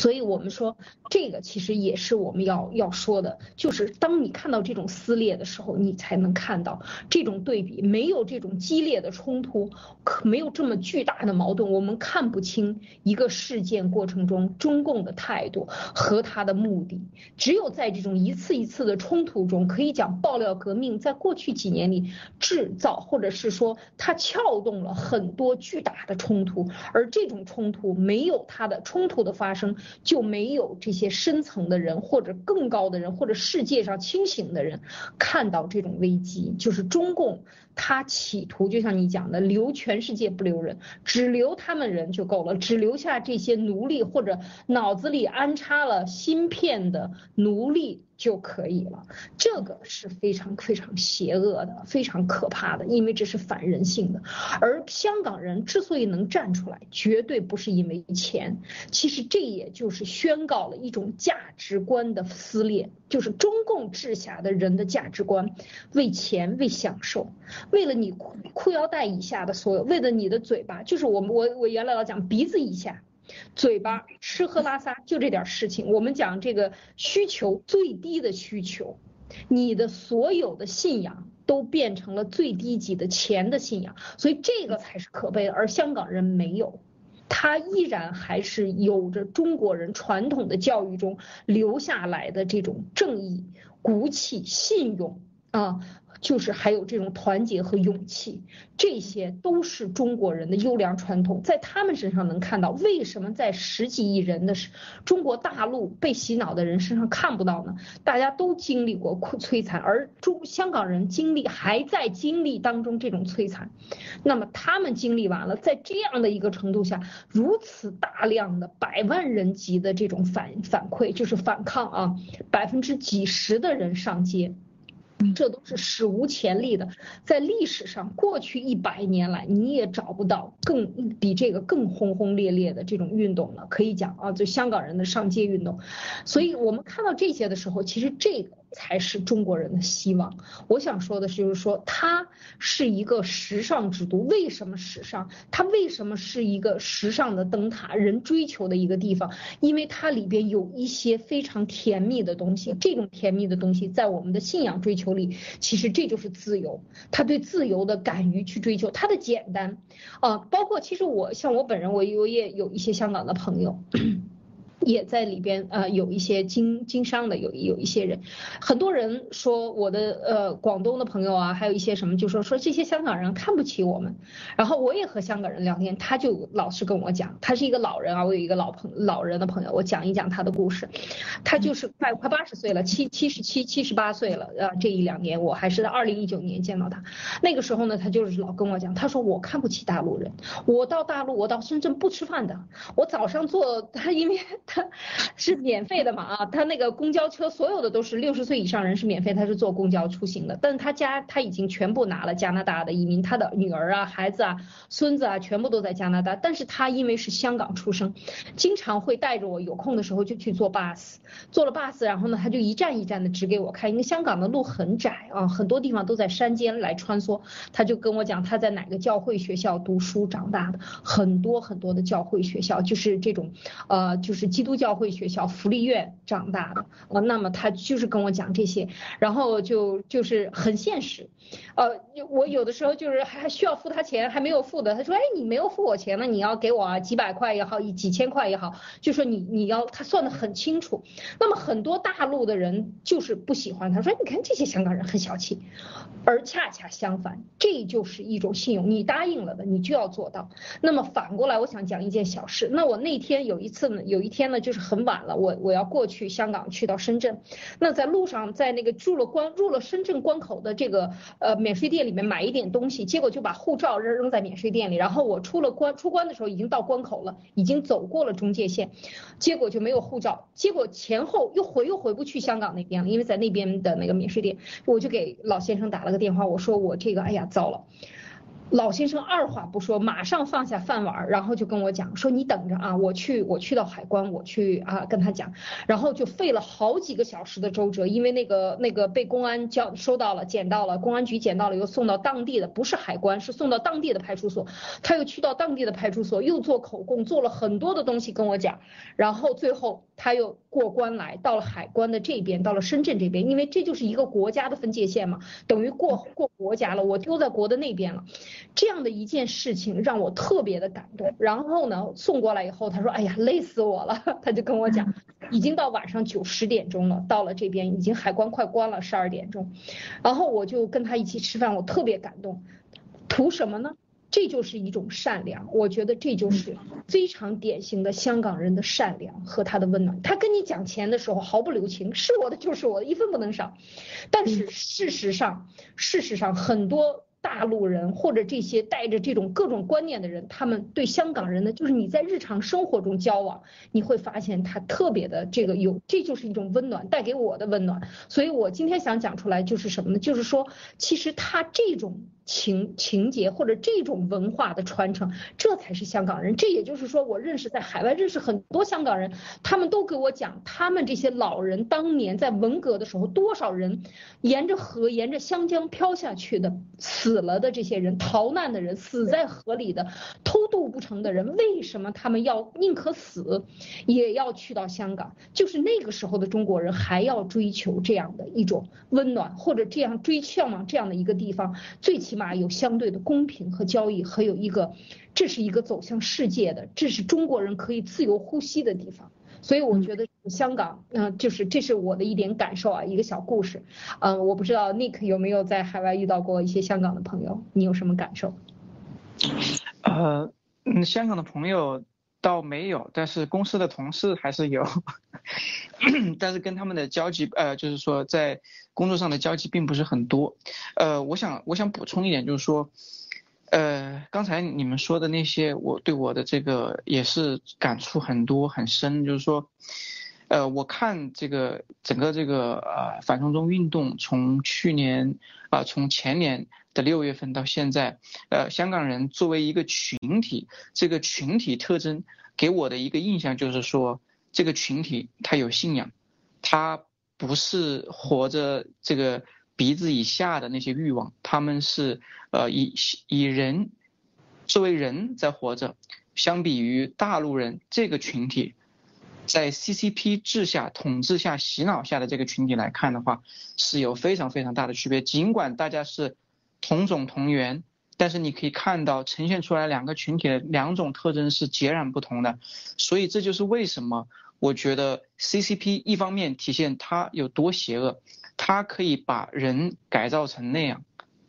所以我们说，这个其实也是我们要要说的，就是当你看到这种撕裂的时候，你才能看到这种对比，没有这种激烈的冲突，可没有这么巨大的矛盾，我们看不清一个事件过程中中共的态度和他的目的。只有在这种一次一次的冲突中，可以讲爆料革命在过去几年里制造，或者是说它撬动了很多巨大的冲突，而这种冲突没有它的冲突的发生。就没有这些深层的人，或者更高的人，或者世界上清醒的人看到这种危机，就是中共他企图，就像你讲的，留全世界不留人，只留他们人就够了，只留下这些奴隶或者脑子里安插了芯片的奴隶。就可以了，这个是非常非常邪恶的，非常可怕的，因为这是反人性的。而香港人之所以能站出来，绝对不是因为钱，其实这也就是宣告了一种价值观的撕裂，就是中共治下的人的价值观，为钱为享受，为了你裤裤腰带以下的所有，为了你的嘴巴，就是我们我我原来老讲鼻子以下。嘴巴吃喝拉撒就这点事情，我们讲这个需求最低的需求，你的所有的信仰都变成了最低级的钱的信仰，所以这个才是可悲的。而香港人没有，他依然还是有着中国人传统的教育中留下来的这种正义、骨气、信用啊。就是还有这种团结和勇气，这些都是中国人的优良传统，在他们身上能看到。为什么在十几亿人的中国大陆被洗脑的人身上看不到呢？大家都经历过摧残，而中香港人经历还在经历当中这种摧残，那么他们经历完了，在这样的一个程度下，如此大量的百万人级的这种反反馈，就是反抗啊，百分之几十的人上街。这都是史无前例的，在历史上过去一百年来，你也找不到更比这个更轰轰烈烈的这种运动了。可以讲啊，就香港人的上街运动，所以我们看到这些的时候，其实这个。才是中国人的希望。我想说的是，就是说它是一个时尚之都。为什么时尚？它为什么是一个时尚的灯塔，人追求的一个地方？因为它里边有一些非常甜蜜的东西。这种甜蜜的东西，在我们的信仰追求里，其实这就是自由。他对自由的敢于去追求，它的简单啊，包括其实我像我本人，我我也有一些香港的朋友。也在里边呃有一些经经商的有有一些人，很多人说我的呃广东的朋友啊，还有一些什么就说说这些香港人看不起我们，然后我也和香港人聊天，他就老是跟我讲，他是一个老人啊，我有一个老朋老人的朋友，我讲一讲他的故事，他就是快快八十岁了，七七十七七十八岁了，呃这一两年我还是在二零一九年见到他，那个时候呢他就是老跟我讲，他说我看不起大陆人，我到大陆我到深圳不吃饭的，我早上坐他因为。他是免费的嘛啊，他那个公交车所有的都是六十岁以上人是免费，他是坐公交出行的。但是他家他已经全部拿了加拿大的移民，他的女儿啊、孩子啊、孙子啊全部都在加拿大。但是他因为是香港出生，经常会带着我，有空的时候就去坐 bus，坐了 bus，然后呢他就一站一站的指给我看，因为香港的路很窄啊，很多地方都在山间来穿梭。他就跟我讲他在哪个教会学校读书长大的，很多很多的教会学校就是这种呃就是。基督教会学校福利院长大的，呃，那么他就是跟我讲这些，然后就就是很现实，呃，我有的时候就是还需要付他钱，还没有付的，他说，哎，你没有付我钱呢，你要给我几百块也好，几千块也好，就说你你要他算的很清楚。那么很多大陆的人就是不喜欢他，说你看这些香港人很小气，而恰恰相反，这就是一种信用，你答应了的，你就要做到。那么反过来，我想讲一件小事，那我那天有一次呢，有一天呢，就是很晚了，我我要过去香港，去到深圳，那在路上，在那个入了关入了深圳关口的这个呃免税店里面买一点东西，结果就把护照扔扔在免税店里，然后我出了关出关的时候已经到关口了，已经走过了中界线，结果就没有护照，结果前后又回又回不去香港那边了，因为在那边的那个免税店，我就给老先生打了个电话，我说我这个哎呀糟了。老先生二话不说，马上放下饭碗，然后就跟我讲说：“你等着啊，我去，我去到海关，我去啊跟他讲。”然后就费了好几个小时的周折，因为那个那个被公安交收到了，捡到了，公安局捡到了，又送到当地的，不是海关，是送到当地的派出所。他又去到当地的派出所，又做口供，做了很多的东西跟我讲。然后最后他又过关来到了海关的这边，到了深圳这边，因为这就是一个国家的分界线嘛，等于过过国家了，我丢在国的那边了。这样的一件事情让我特别的感动。然后呢，送过来以后，他说：“哎呀，累死我了。*laughs* ”他就跟我讲，已经到晚上九十点钟了，到了这边已经海关快关了，十二点钟。然后我就跟他一起吃饭，我特别感动。图什么呢？这就是一种善良。我觉得这就是非常典型的香港人的善良和他的温暖。他跟你讲钱的时候毫不留情，是我的就是我的，一分不能少。但是事实上，事实上很多。大陆人或者这些带着这种各种观念的人，他们对香港人呢，就是你在日常生活中交往，你会发现他特别的这个有，这就是一种温暖，带给我的温暖。所以我今天想讲出来就是什么呢？就是说，其实他这种。情情节或者这种文化的传承，这才是香港人。这也就是说，我认识在海外认识很多香港人，他们都给我讲，他们这些老人当年在文革的时候，多少人沿着河、沿着湘江飘下去的，死了的这些人，逃难的人，死在河里的，偷渡不成的人，为什么他们要宁可死，也要去到香港？就是那个时候的中国人还要追求这样的一种温暖，或者这样追向往这样的一个地方，最起码。嘛，有相对的公平和交易，还有一个，这是一个走向世界的，这是中国人可以自由呼吸的地方。所以我觉得香港，嗯，就是这是我的一点感受啊，一个小故事。嗯，我不知道 Nick 有没有在海外遇到过一些香港的朋友，你有什么感受？呃，嗯，香港的朋友。倒没有，但是公司的同事还是有，*coughs* 但是跟他们的交集，呃，就是说在工作上的交集并不是很多。呃，我想我想补充一点，就是说，呃，刚才你们说的那些，我对我的这个也是感触很多很深，就是说，呃，我看这个整个这个呃反送中运动从去年啊从前年。的六月份到现在，呃，香港人作为一个群体，这个群体特征给我的一个印象就是说，这个群体他有信仰，他不是活着这个鼻子以下的那些欲望，他们是呃以以人作为人在活着。相比于大陆人这个群体，在 CCP 治下统治下洗脑下的这个群体来看的话，是有非常非常大的区别。尽管大家是。同种同源，但是你可以看到呈现出来两个群体的两种特征是截然不同的，所以这就是为什么我觉得 CCP 一方面体现它有多邪恶，它可以把人改造成那样，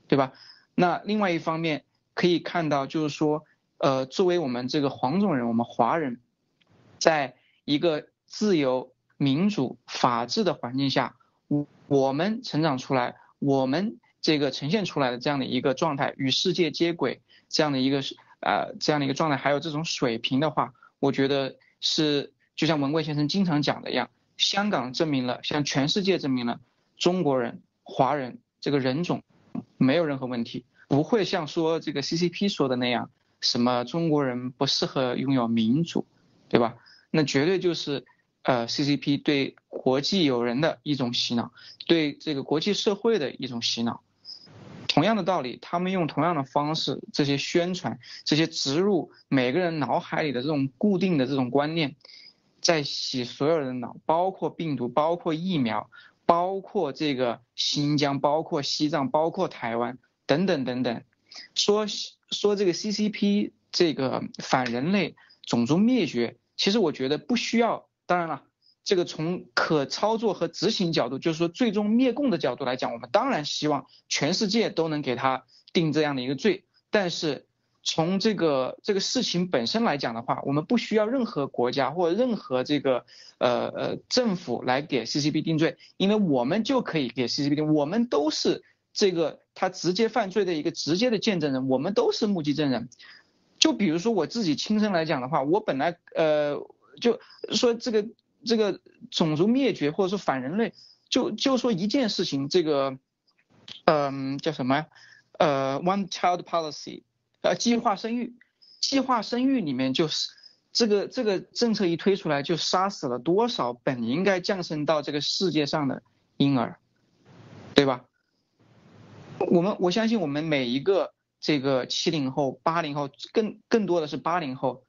对吧？那另外一方面可以看到就是说，呃，作为我们这个黄种人，我们华人，在一个自由、民主、法治的环境下，我我们成长出来，我们。这个呈现出来的这样的一个状态，与世界接轨这样的一个是呃这样的一个状态，还有这种水平的话，我觉得是就像文贵先生经常讲的一样，香港证明了，向全世界证明了中国人、华人这个人种没有任何问题，不会像说这个 CCP 说的那样，什么中国人不适合拥有民主，对吧？那绝对就是。呃，CCP 对国际友人的一种洗脑，对这个国际社会的一种洗脑。同样的道理，他们用同样的方式，这些宣传，这些植入每个人脑海里的这种固定的这种观念，在洗所有人的脑，包括病毒，包括疫苗，包括这个新疆，包括西藏，包括台湾等等等等，说说这个 CCP 这个反人类、种族灭绝，其实我觉得不需要。当然了，这个从可操作和执行角度，就是说最终灭共的角度来讲，我们当然希望全世界都能给他定这样的一个罪，但是。从这个这个事情本身来讲的话，我们不需要任何国家或任何这个呃呃政府来给 CCP 定罪，因为我们就可以给 CCP 定，我们都是这个他直接犯罪的一个直接的见证人，我们都是目击证人。就比如说我自己亲身来讲的话，我本来呃就说这个这个种族灭绝或者说反人类，就就说一件事情，这个嗯叫什么呃 One Child Policy。呃，计划生育，计划生育里面就是这个这个政策一推出来，就杀死了多少本应该降生到这个世界上的婴儿，对吧？我们我相信我们每一个这个七零后、八零后，更更多的是八零后，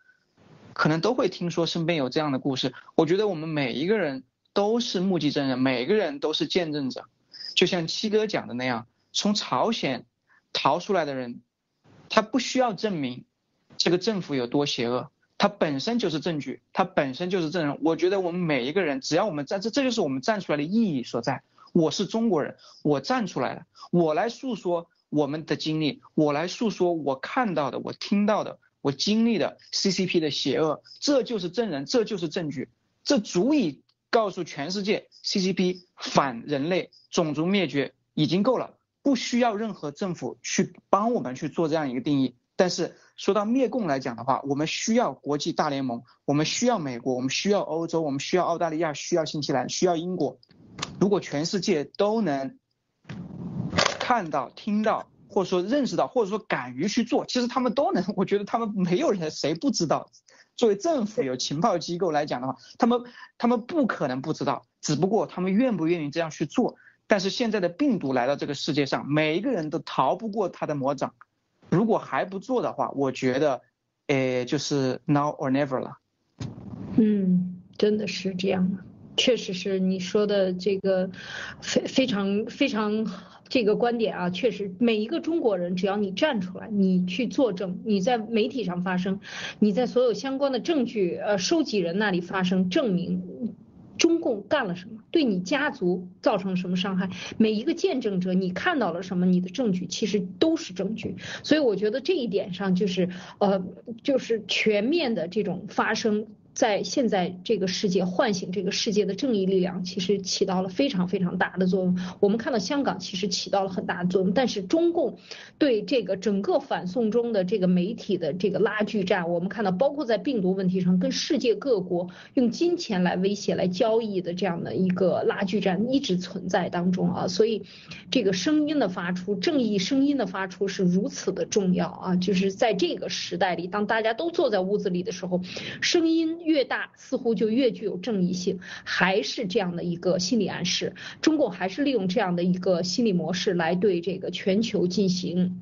可能都会听说身边有这样的故事。我觉得我们每一个人都是目击证人，每个人都是见证者。就像七哥讲的那样，从朝鲜逃出来的人。他不需要证明这个政府有多邪恶，他本身就是证据，他本身就是证人。我觉得我们每一个人，只要我们站，这这就是我们站出来的意义所在。我是中国人，我站出来了，我来诉说我们的经历，我来诉说我看到的，我听到的，我经历的 CCP 的邪恶，这就是证人，这就是证据，这足以告诉全世界 CCP 反人类、种族灭绝已经够了。不需要任何政府去帮我们去做这样一个定义，但是说到灭共来讲的话，我们需要国际大联盟，我们需要美国，我们需要欧洲，我们需要澳大利亚，需要新西兰，需要英国。如果全世界都能看到、听到，或者说认识到，或者说敢于去做，其实他们都能。我觉得他们没有人谁不知道。作为政府有情报机构来讲的话，他们他们不可能不知道，只不过他们愿不愿意这样去做。但是现在的病毒来到这个世界上，每一个人都逃不过它的魔掌。如果还不做的话，我觉得，呃，就是 now or never 了。嗯，真的是这样，确实是你说的这个非非常非常这个观点啊，确实每一个中国人，只要你站出来，你去作证，你在媒体上发声，你在所有相关的证据呃收集人那里发声，证明。共干了什么？对你家族造成什么伤害？每一个见证者，你看到了什么？你的证据其实都是证据。所以我觉得这一点上就是，呃，就是全面的这种发生。在现在这个世界唤醒这个世界的正义力量，其实起到了非常非常大的作用。我们看到香港其实起到了很大的作用，但是中共对这个整个反送中的这个媒体的这个拉锯战，我们看到包括在病毒问题上跟世界各国用金钱来威胁、来交易的这样的一个拉锯战一直存在当中啊。所以，这个声音的发出，正义声音的发出是如此的重要啊！就是在这个时代里，当大家都坐在屋子里的时候，声音。越大，似乎就越具有正义性，还是这样的一个心理暗示。中共还是利用这样的一个心理模式来对这个全球进行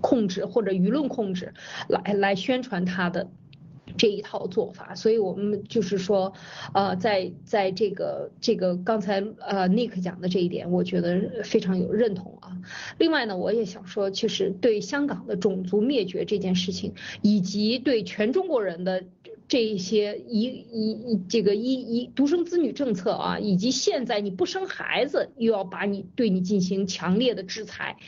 控制或者舆论控制，来来宣传他的。这一套做法，所以我们就是说，呃，在在这个这个刚才呃 Nick 讲的这一点，我觉得非常有认同啊。另外呢，我也想说，其实对香港的种族灭绝这件事情，以及对全中国人的这一些一一一这个一一独生子女政策啊，以及现在你不生孩子又要把你对你进行强烈的制裁，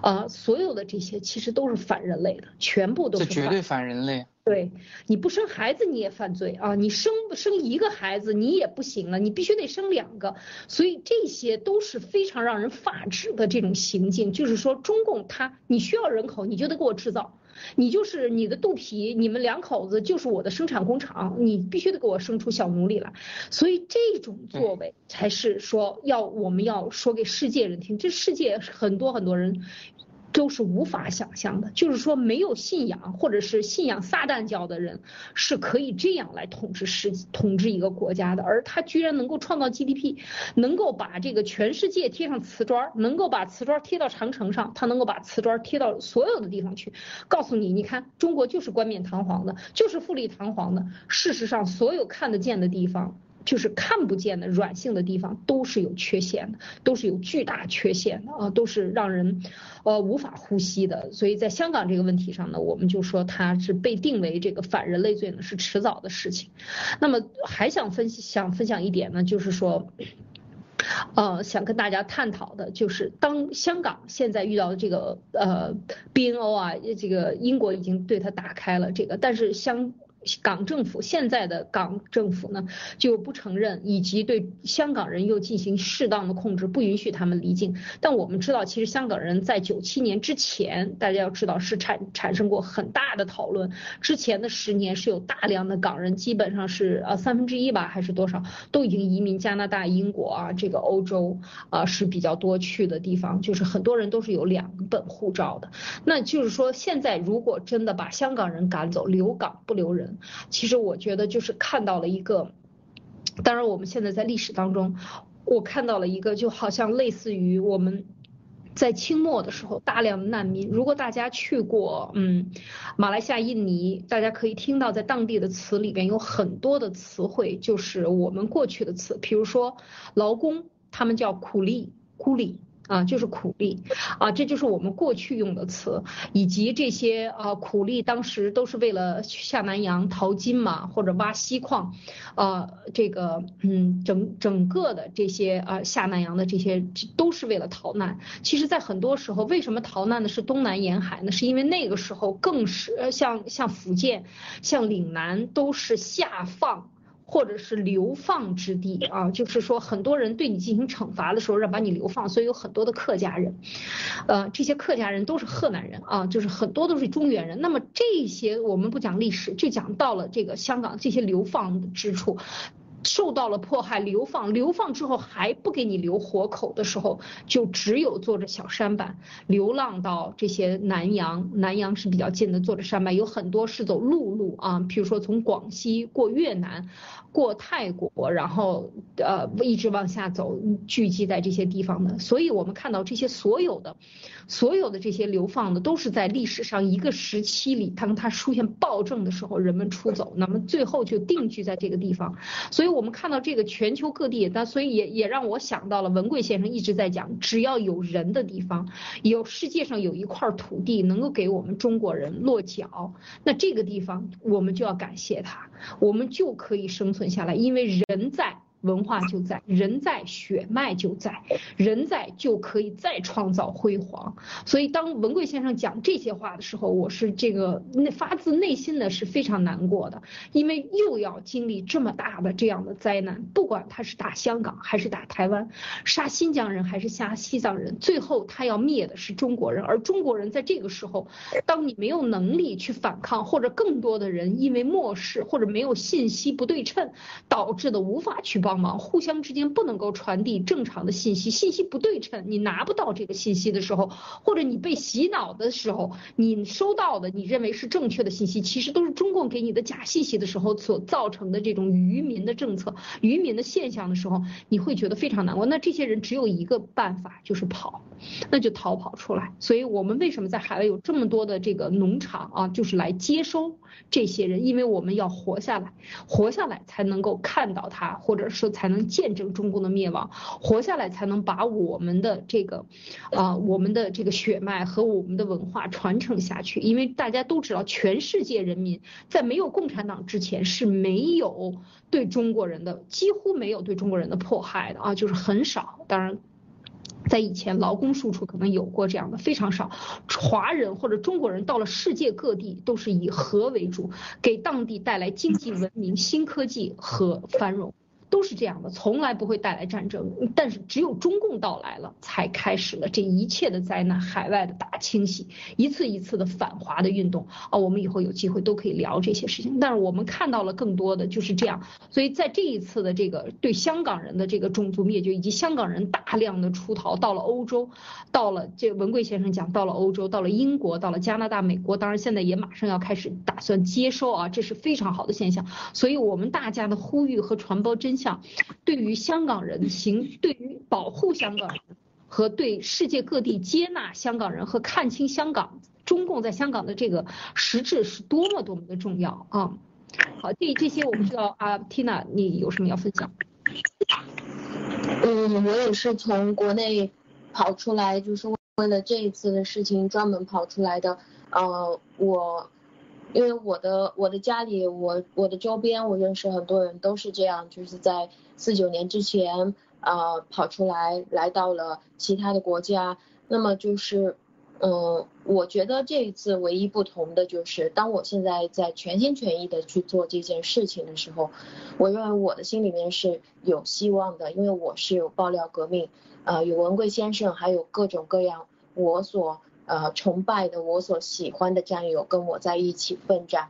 啊，所有的这些其实都是反人类的，全部都是。这绝对反人类。对，你不生孩子你也犯罪啊！你生生一个孩子你也不行了，你必须得生两个，所以这些都是非常让人发指的这种行径。就是说，中共他你需要人口，你就得给我制造，你就是你的肚皮，你们两口子就是我的生产工厂，你必须得给我生出小奴隶来。所以这种作为才是说要我们要说给世界人听，这世界很多很多人。都是无法想象的，就是说没有信仰或者是信仰撒旦教的人是可以这样来统治世统治一个国家的，而他居然能够创造 GDP，能够把这个全世界贴上瓷砖，能够把瓷砖贴到长城上，他能够把瓷砖贴到所有的地方去，告诉你，你看中国就是冠冕堂皇的，就是富丽堂皇的，事实上所有看得见的地方。就是看不见的软性的地方都是有缺陷的，都是有巨大缺陷的啊，都是让人呃无法呼吸的。所以在香港这个问题上呢，我们就说它是被定为这个反人类罪呢，是迟早的事情。那么还想分想分享一点呢，就是说，呃，想跟大家探讨的就是，当香港现在遇到的这个呃 BNO 啊，这个英国已经对它打开了这个，但是香。港政府现在的港政府呢就不承认，以及对香港人又进行适当的控制，不允许他们离境。但我们知道，其实香港人在九七年之前，大家要知道是产产生过很大的讨论。之前的十年是有大量的港人，基本上是呃三分之一吧，还是多少，都已经移民加拿大、英国啊，这个欧洲啊是比较多去的地方，就是很多人都是有两本护照的。那就是说，现在如果真的把香港人赶走，留港不留人。其实我觉得就是看到了一个，当然我们现在在历史当中，我看到了一个就好像类似于我们在清末的时候大量的难民。如果大家去过嗯马来西亚、印尼，大家可以听到在当地的词里边有很多的词汇，就是我们过去的词，比如说劳工，他们叫苦力、孤力。啊，就是苦力，啊，这就是我们过去用的词，以及这些啊苦力当时都是为了去下南洋淘金嘛，或者挖锡矿，啊，这个嗯整整个的这些啊下南洋的这些都是为了逃难。其实，在很多时候，为什么逃难的是东南沿海呢？是因为那个时候更是像像福建、像岭南都是下放。或者是流放之地啊，就是说很多人对你进行惩罚的时候，让把你流放，所以有很多的客家人，呃，这些客家人都是河南人啊，就是很多都是中原人。那么这些我们不讲历史，就讲到了这个香港这些流放之处。受到了迫害，流放，流放之后还不给你留活口的时候，就只有坐着小舢板流浪到这些南洋，南洋是比较近的，坐着舢板，有很多是走陆路啊，比如说从广西过越南，过泰国，然后呃一直往下走，聚集在这些地方的。所以我们看到这些所有的，所有的这些流放的，都是在历史上一个时期里，当它出现暴政的时候，人们出走，那么最后就定居在这个地方，所以。我们看到这个全球各地，那所以也也让我想到了文贵先生一直在讲，只要有人的地方，有世界上有一块土地能够给我们中国人落脚，那这个地方我们就要感谢他，我们就可以生存下来，因为人在。文化就在，人在血脉就在，人在就可以再创造辉煌。所以当文贵先生讲这些话的时候，我是这个那发自内心的是非常难过的，因为又要经历这么大的这样的灾难，不管他是打香港还是打台湾，杀新疆人还是杀西藏人，最后他要灭的是中国人。而中国人在这个时候，当你没有能力去反抗，或者更多的人因为漠视或者没有信息不对称导致的无法去报。帮忙，互相之间不能够传递正常的信息，信息不对称，你拿不到这个信息的时候，或者你被洗脑的时候，你收到的你认为是正确的信息，其实都是中共给你的假信息的时候所造成的这种愚民的政策、愚民的现象的时候，你会觉得非常难过。那这些人只有一个办法，就是跑，那就逃跑出来。所以我们为什么在海外有这么多的这个农场啊，就是来接收这些人，因为我们要活下来，活下来才能够看到他，或者是。就才能见证中共的灭亡，活下来才能把我们的这个，啊，我们的这个血脉和我们的文化传承下去。因为大家都知道，全世界人民在没有共产党之前是没有对中国人的，几乎没有对中国人的迫害的啊，就是很少。当然，在以前劳工输出可能有过这样的，非常少。华人或者中国人到了世界各地都是以和为主，给当地带来经济文明、新科技和繁荣。都是这样的，从来不会带来战争，但是只有中共到来了，才开始了这一切的灾难，海外的大清洗，一次一次的反华的运动啊，我们以后有机会都可以聊这些事情。但是我们看到了更多的就是这样，所以在这一次的这个对香港人的这个种族灭绝，以及香港人大量的出逃到了欧洲，到了这文贵先生讲到了欧洲，到了英国，到了加拿大、美国，当然现在也马上要开始打算接收啊，这是非常好的现象。所以我们大家的呼吁和传播真想。对于香港人行，对于保护香港人和对世界各地接纳香港人和看清香港中共在香港的这个实质是多么多么的重要啊！好，这这些我不知道啊，Tina，你有什么要分享？嗯，我也是从国内跑出来，就是为了这一次的事情专门跑出来的。呃，我。因为我的我的家里，我我的周边，我认识很多人都是这样，就是在四九年之前，呃，跑出来来到了其他的国家。那么就是，嗯，我觉得这一次唯一不同的就是，当我现在在全心全意的去做这件事情的时候，我认为我的心里面是有希望的，因为我是有爆料革命，呃，有文贵先生，还有各种各样我所。呃，崇拜的我所喜欢的战友跟我在一起奋战，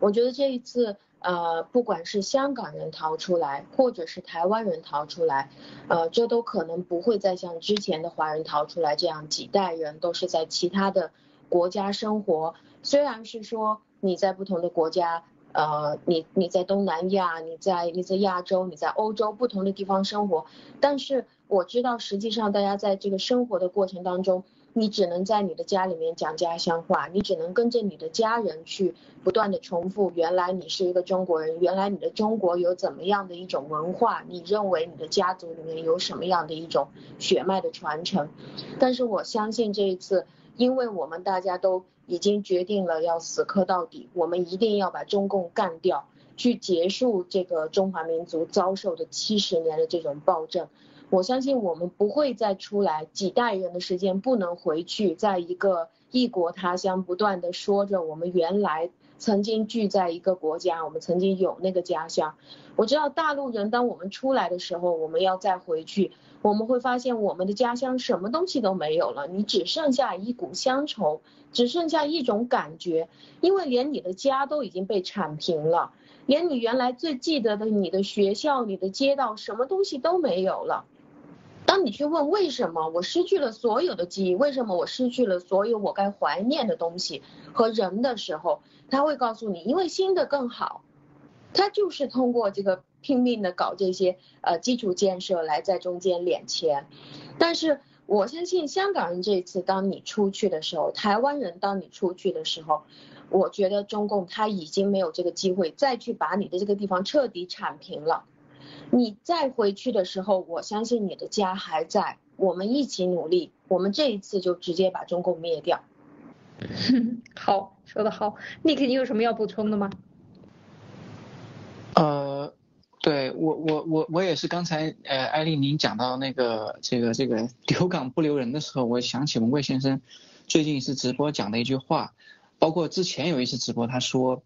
我觉得这一次，呃，不管是香港人逃出来，或者是台湾人逃出来，呃，这都可能不会再像之前的华人逃出来这样几代人都是在其他的国家生活。虽然是说你在不同的国家，呃，你你在东南亚，你在你在亚洲，你在欧洲不同的地方生活，但是我知道实际上大家在这个生活的过程当中。你只能在你的家里面讲家乡话，你只能跟着你的家人去不断的重复，原来你是一个中国人，原来你的中国有怎么样的一种文化，你认为你的家族里面有什么样的一种血脉的传承。但是我相信这一次，因为我们大家都已经决定了要死磕到底，我们一定要把中共干掉，去结束这个中华民族遭受的七十年的这种暴政。我相信我们不会再出来，几代人的时间不能回去，在一个异国他乡不断的说着我们原来曾经聚在一个国家，我们曾经有那个家乡。我知道大陆人当我们出来的时候，我们要再回去，我们会发现我们的家乡什么东西都没有了，你只剩下一股乡愁，只剩下一种感觉，因为连你的家都已经被铲平了，连你原来最记得的你的学校、你的街道，什么东西都没有了。当你去问为什么我失去了所有的记忆，为什么我失去了所有我该怀念的东西和人的时候，他会告诉你，因为新的更好。他就是通过这个拼命的搞这些呃基础建设来在中间敛钱。但是我相信香港人这一次，当你出去的时候，台湾人当你出去的时候，我觉得中共他已经没有这个机会再去把你的这个地方彻底铲平了。你再回去的时候，我相信你的家还在，我们一起努力，我们这一次就直接把中共灭掉。*laughs* 好，说的好，Nick，你有什么要补充的吗？呃，对我我我我也是刚才呃艾丽您讲到那个这个这个留港不留人的时候，我想起文贵先生最近一次直播讲的一句话，包括之前有一次直播他说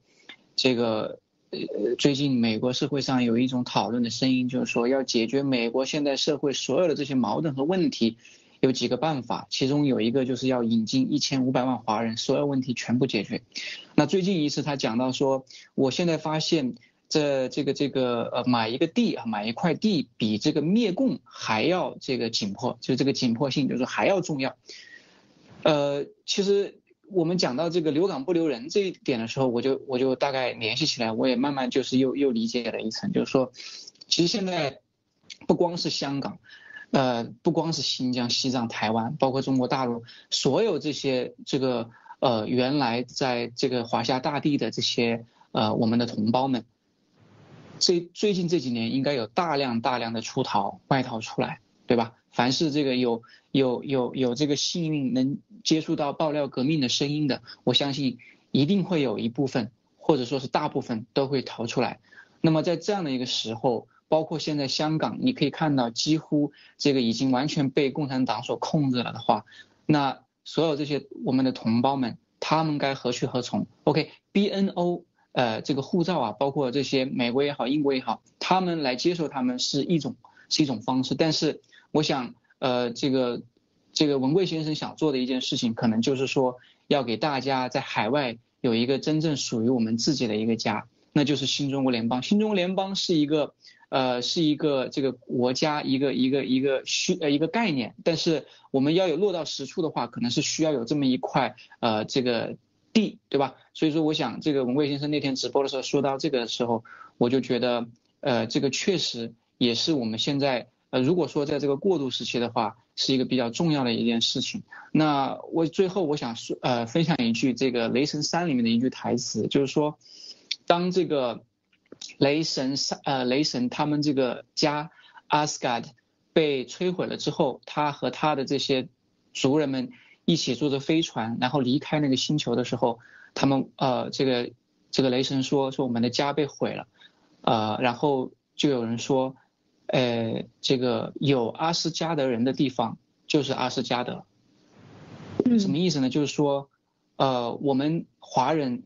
这个。呃，最近美国社会上有一种讨论的声音，就是说要解决美国现在社会所有的这些矛盾和问题，有几个办法，其中有一个就是要引进一千五百万华人，所有问题全部解决。那最近一次他讲到说，我现在发现这这个这个呃买一个地啊，买一块地比这个灭共还要这个紧迫，就这个紧迫性就是还要重要。呃，其实。我们讲到这个留港不留人这一点的时候，我就我就大概联系起来，我也慢慢就是又又理解了一层，就是说，其实现在不光是香港，呃，不光是新疆、西藏、台湾，包括中国大陆，所有这些这个呃原来在这个华夏大地的这些呃我们的同胞们，这最近这几年应该有大量大量的出逃外逃出来，对吧？凡是这个有有有有这个幸运能接触到爆料革命的声音的，我相信一定会有一部分或者说是大部分都会逃出来。那么在这样的一个时候，包括现在香港，你可以看到几乎这个已经完全被共产党所控制了的话，那所有这些我们的同胞们，他们该何去何从？OK，BNO。呃这个护照啊，包括这些美国也好，英国也好，他们来接受他们是一种是一种方式。但是我想，呃，这个这个文贵先生想做的一件事情，可能就是说要给大家在海外有一个真正属于我们自己的一个家，那就是新中国联邦。新中国联邦是一个。呃，是一个这个国家一个一个一个需呃一个概念，但是我们要有落到实处的话，可能是需要有这么一块呃这个地，对吧？所以说，我想这个文贵先生那天直播的时候说到这个的时候，我就觉得呃这个确实也是我们现在呃如果说在这个过渡时期的话，是一个比较重要的一件事情。那我最后我想说呃分享一句这个雷神三里面的一句台词，就是说当这个。雷神三呃，雷神他们这个家阿斯加德被摧毁了之后，他和他的这些族人们一起坐着飞船，然后离开那个星球的时候，他们呃，这个这个雷神说说我们的家被毁了，呃，然后就有人说，呃，这个有阿斯加德人的地方就是阿斯加德，什么意思呢？就是说，呃，我们华人。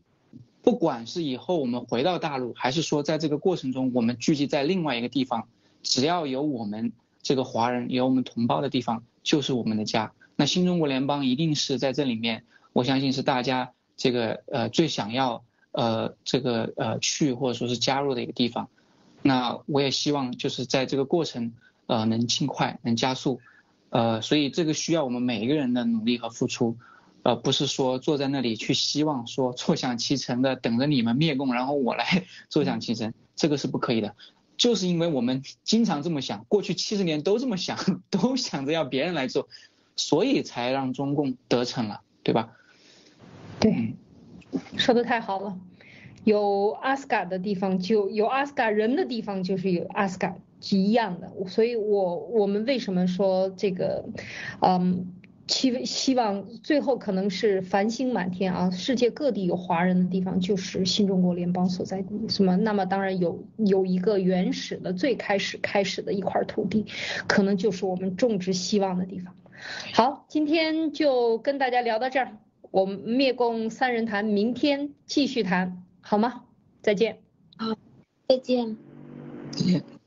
不管是以后我们回到大陆，还是说在这个过程中我们聚集在另外一个地方，只要有我们这个华人有我们同胞的地方，就是我们的家。那新中国联邦一定是在这里面，我相信是大家这个呃最想要呃这个呃去或者说是加入的一个地方。那我也希望就是在这个过程呃能尽快能加速，呃所以这个需要我们每一个人的努力和付出。呃，不是说坐在那里去希望说坐享其成的等着你们灭共，然后我来 *laughs* 坐享其成，这个是不可以的。就是因为我们经常这么想，过去七十年都这么想，*laughs* 都想着要别人来做，所以才让中共得逞了，对吧？对，说的太好了。有阿斯卡的地方就有阿斯卡人的地方就是有阿斯卡是一样的。所以我我们为什么说这个，嗯。希希望最后可能是繁星满天啊！世界各地有华人的地方就是新中国联邦所在地，什么？那么当然有有一个原始的最开始开始的一块土地，可能就是我们种植希望的地方。好，今天就跟大家聊到这儿，我们灭共三人谈，明天继续谈，好吗？再见。好，再见。再见。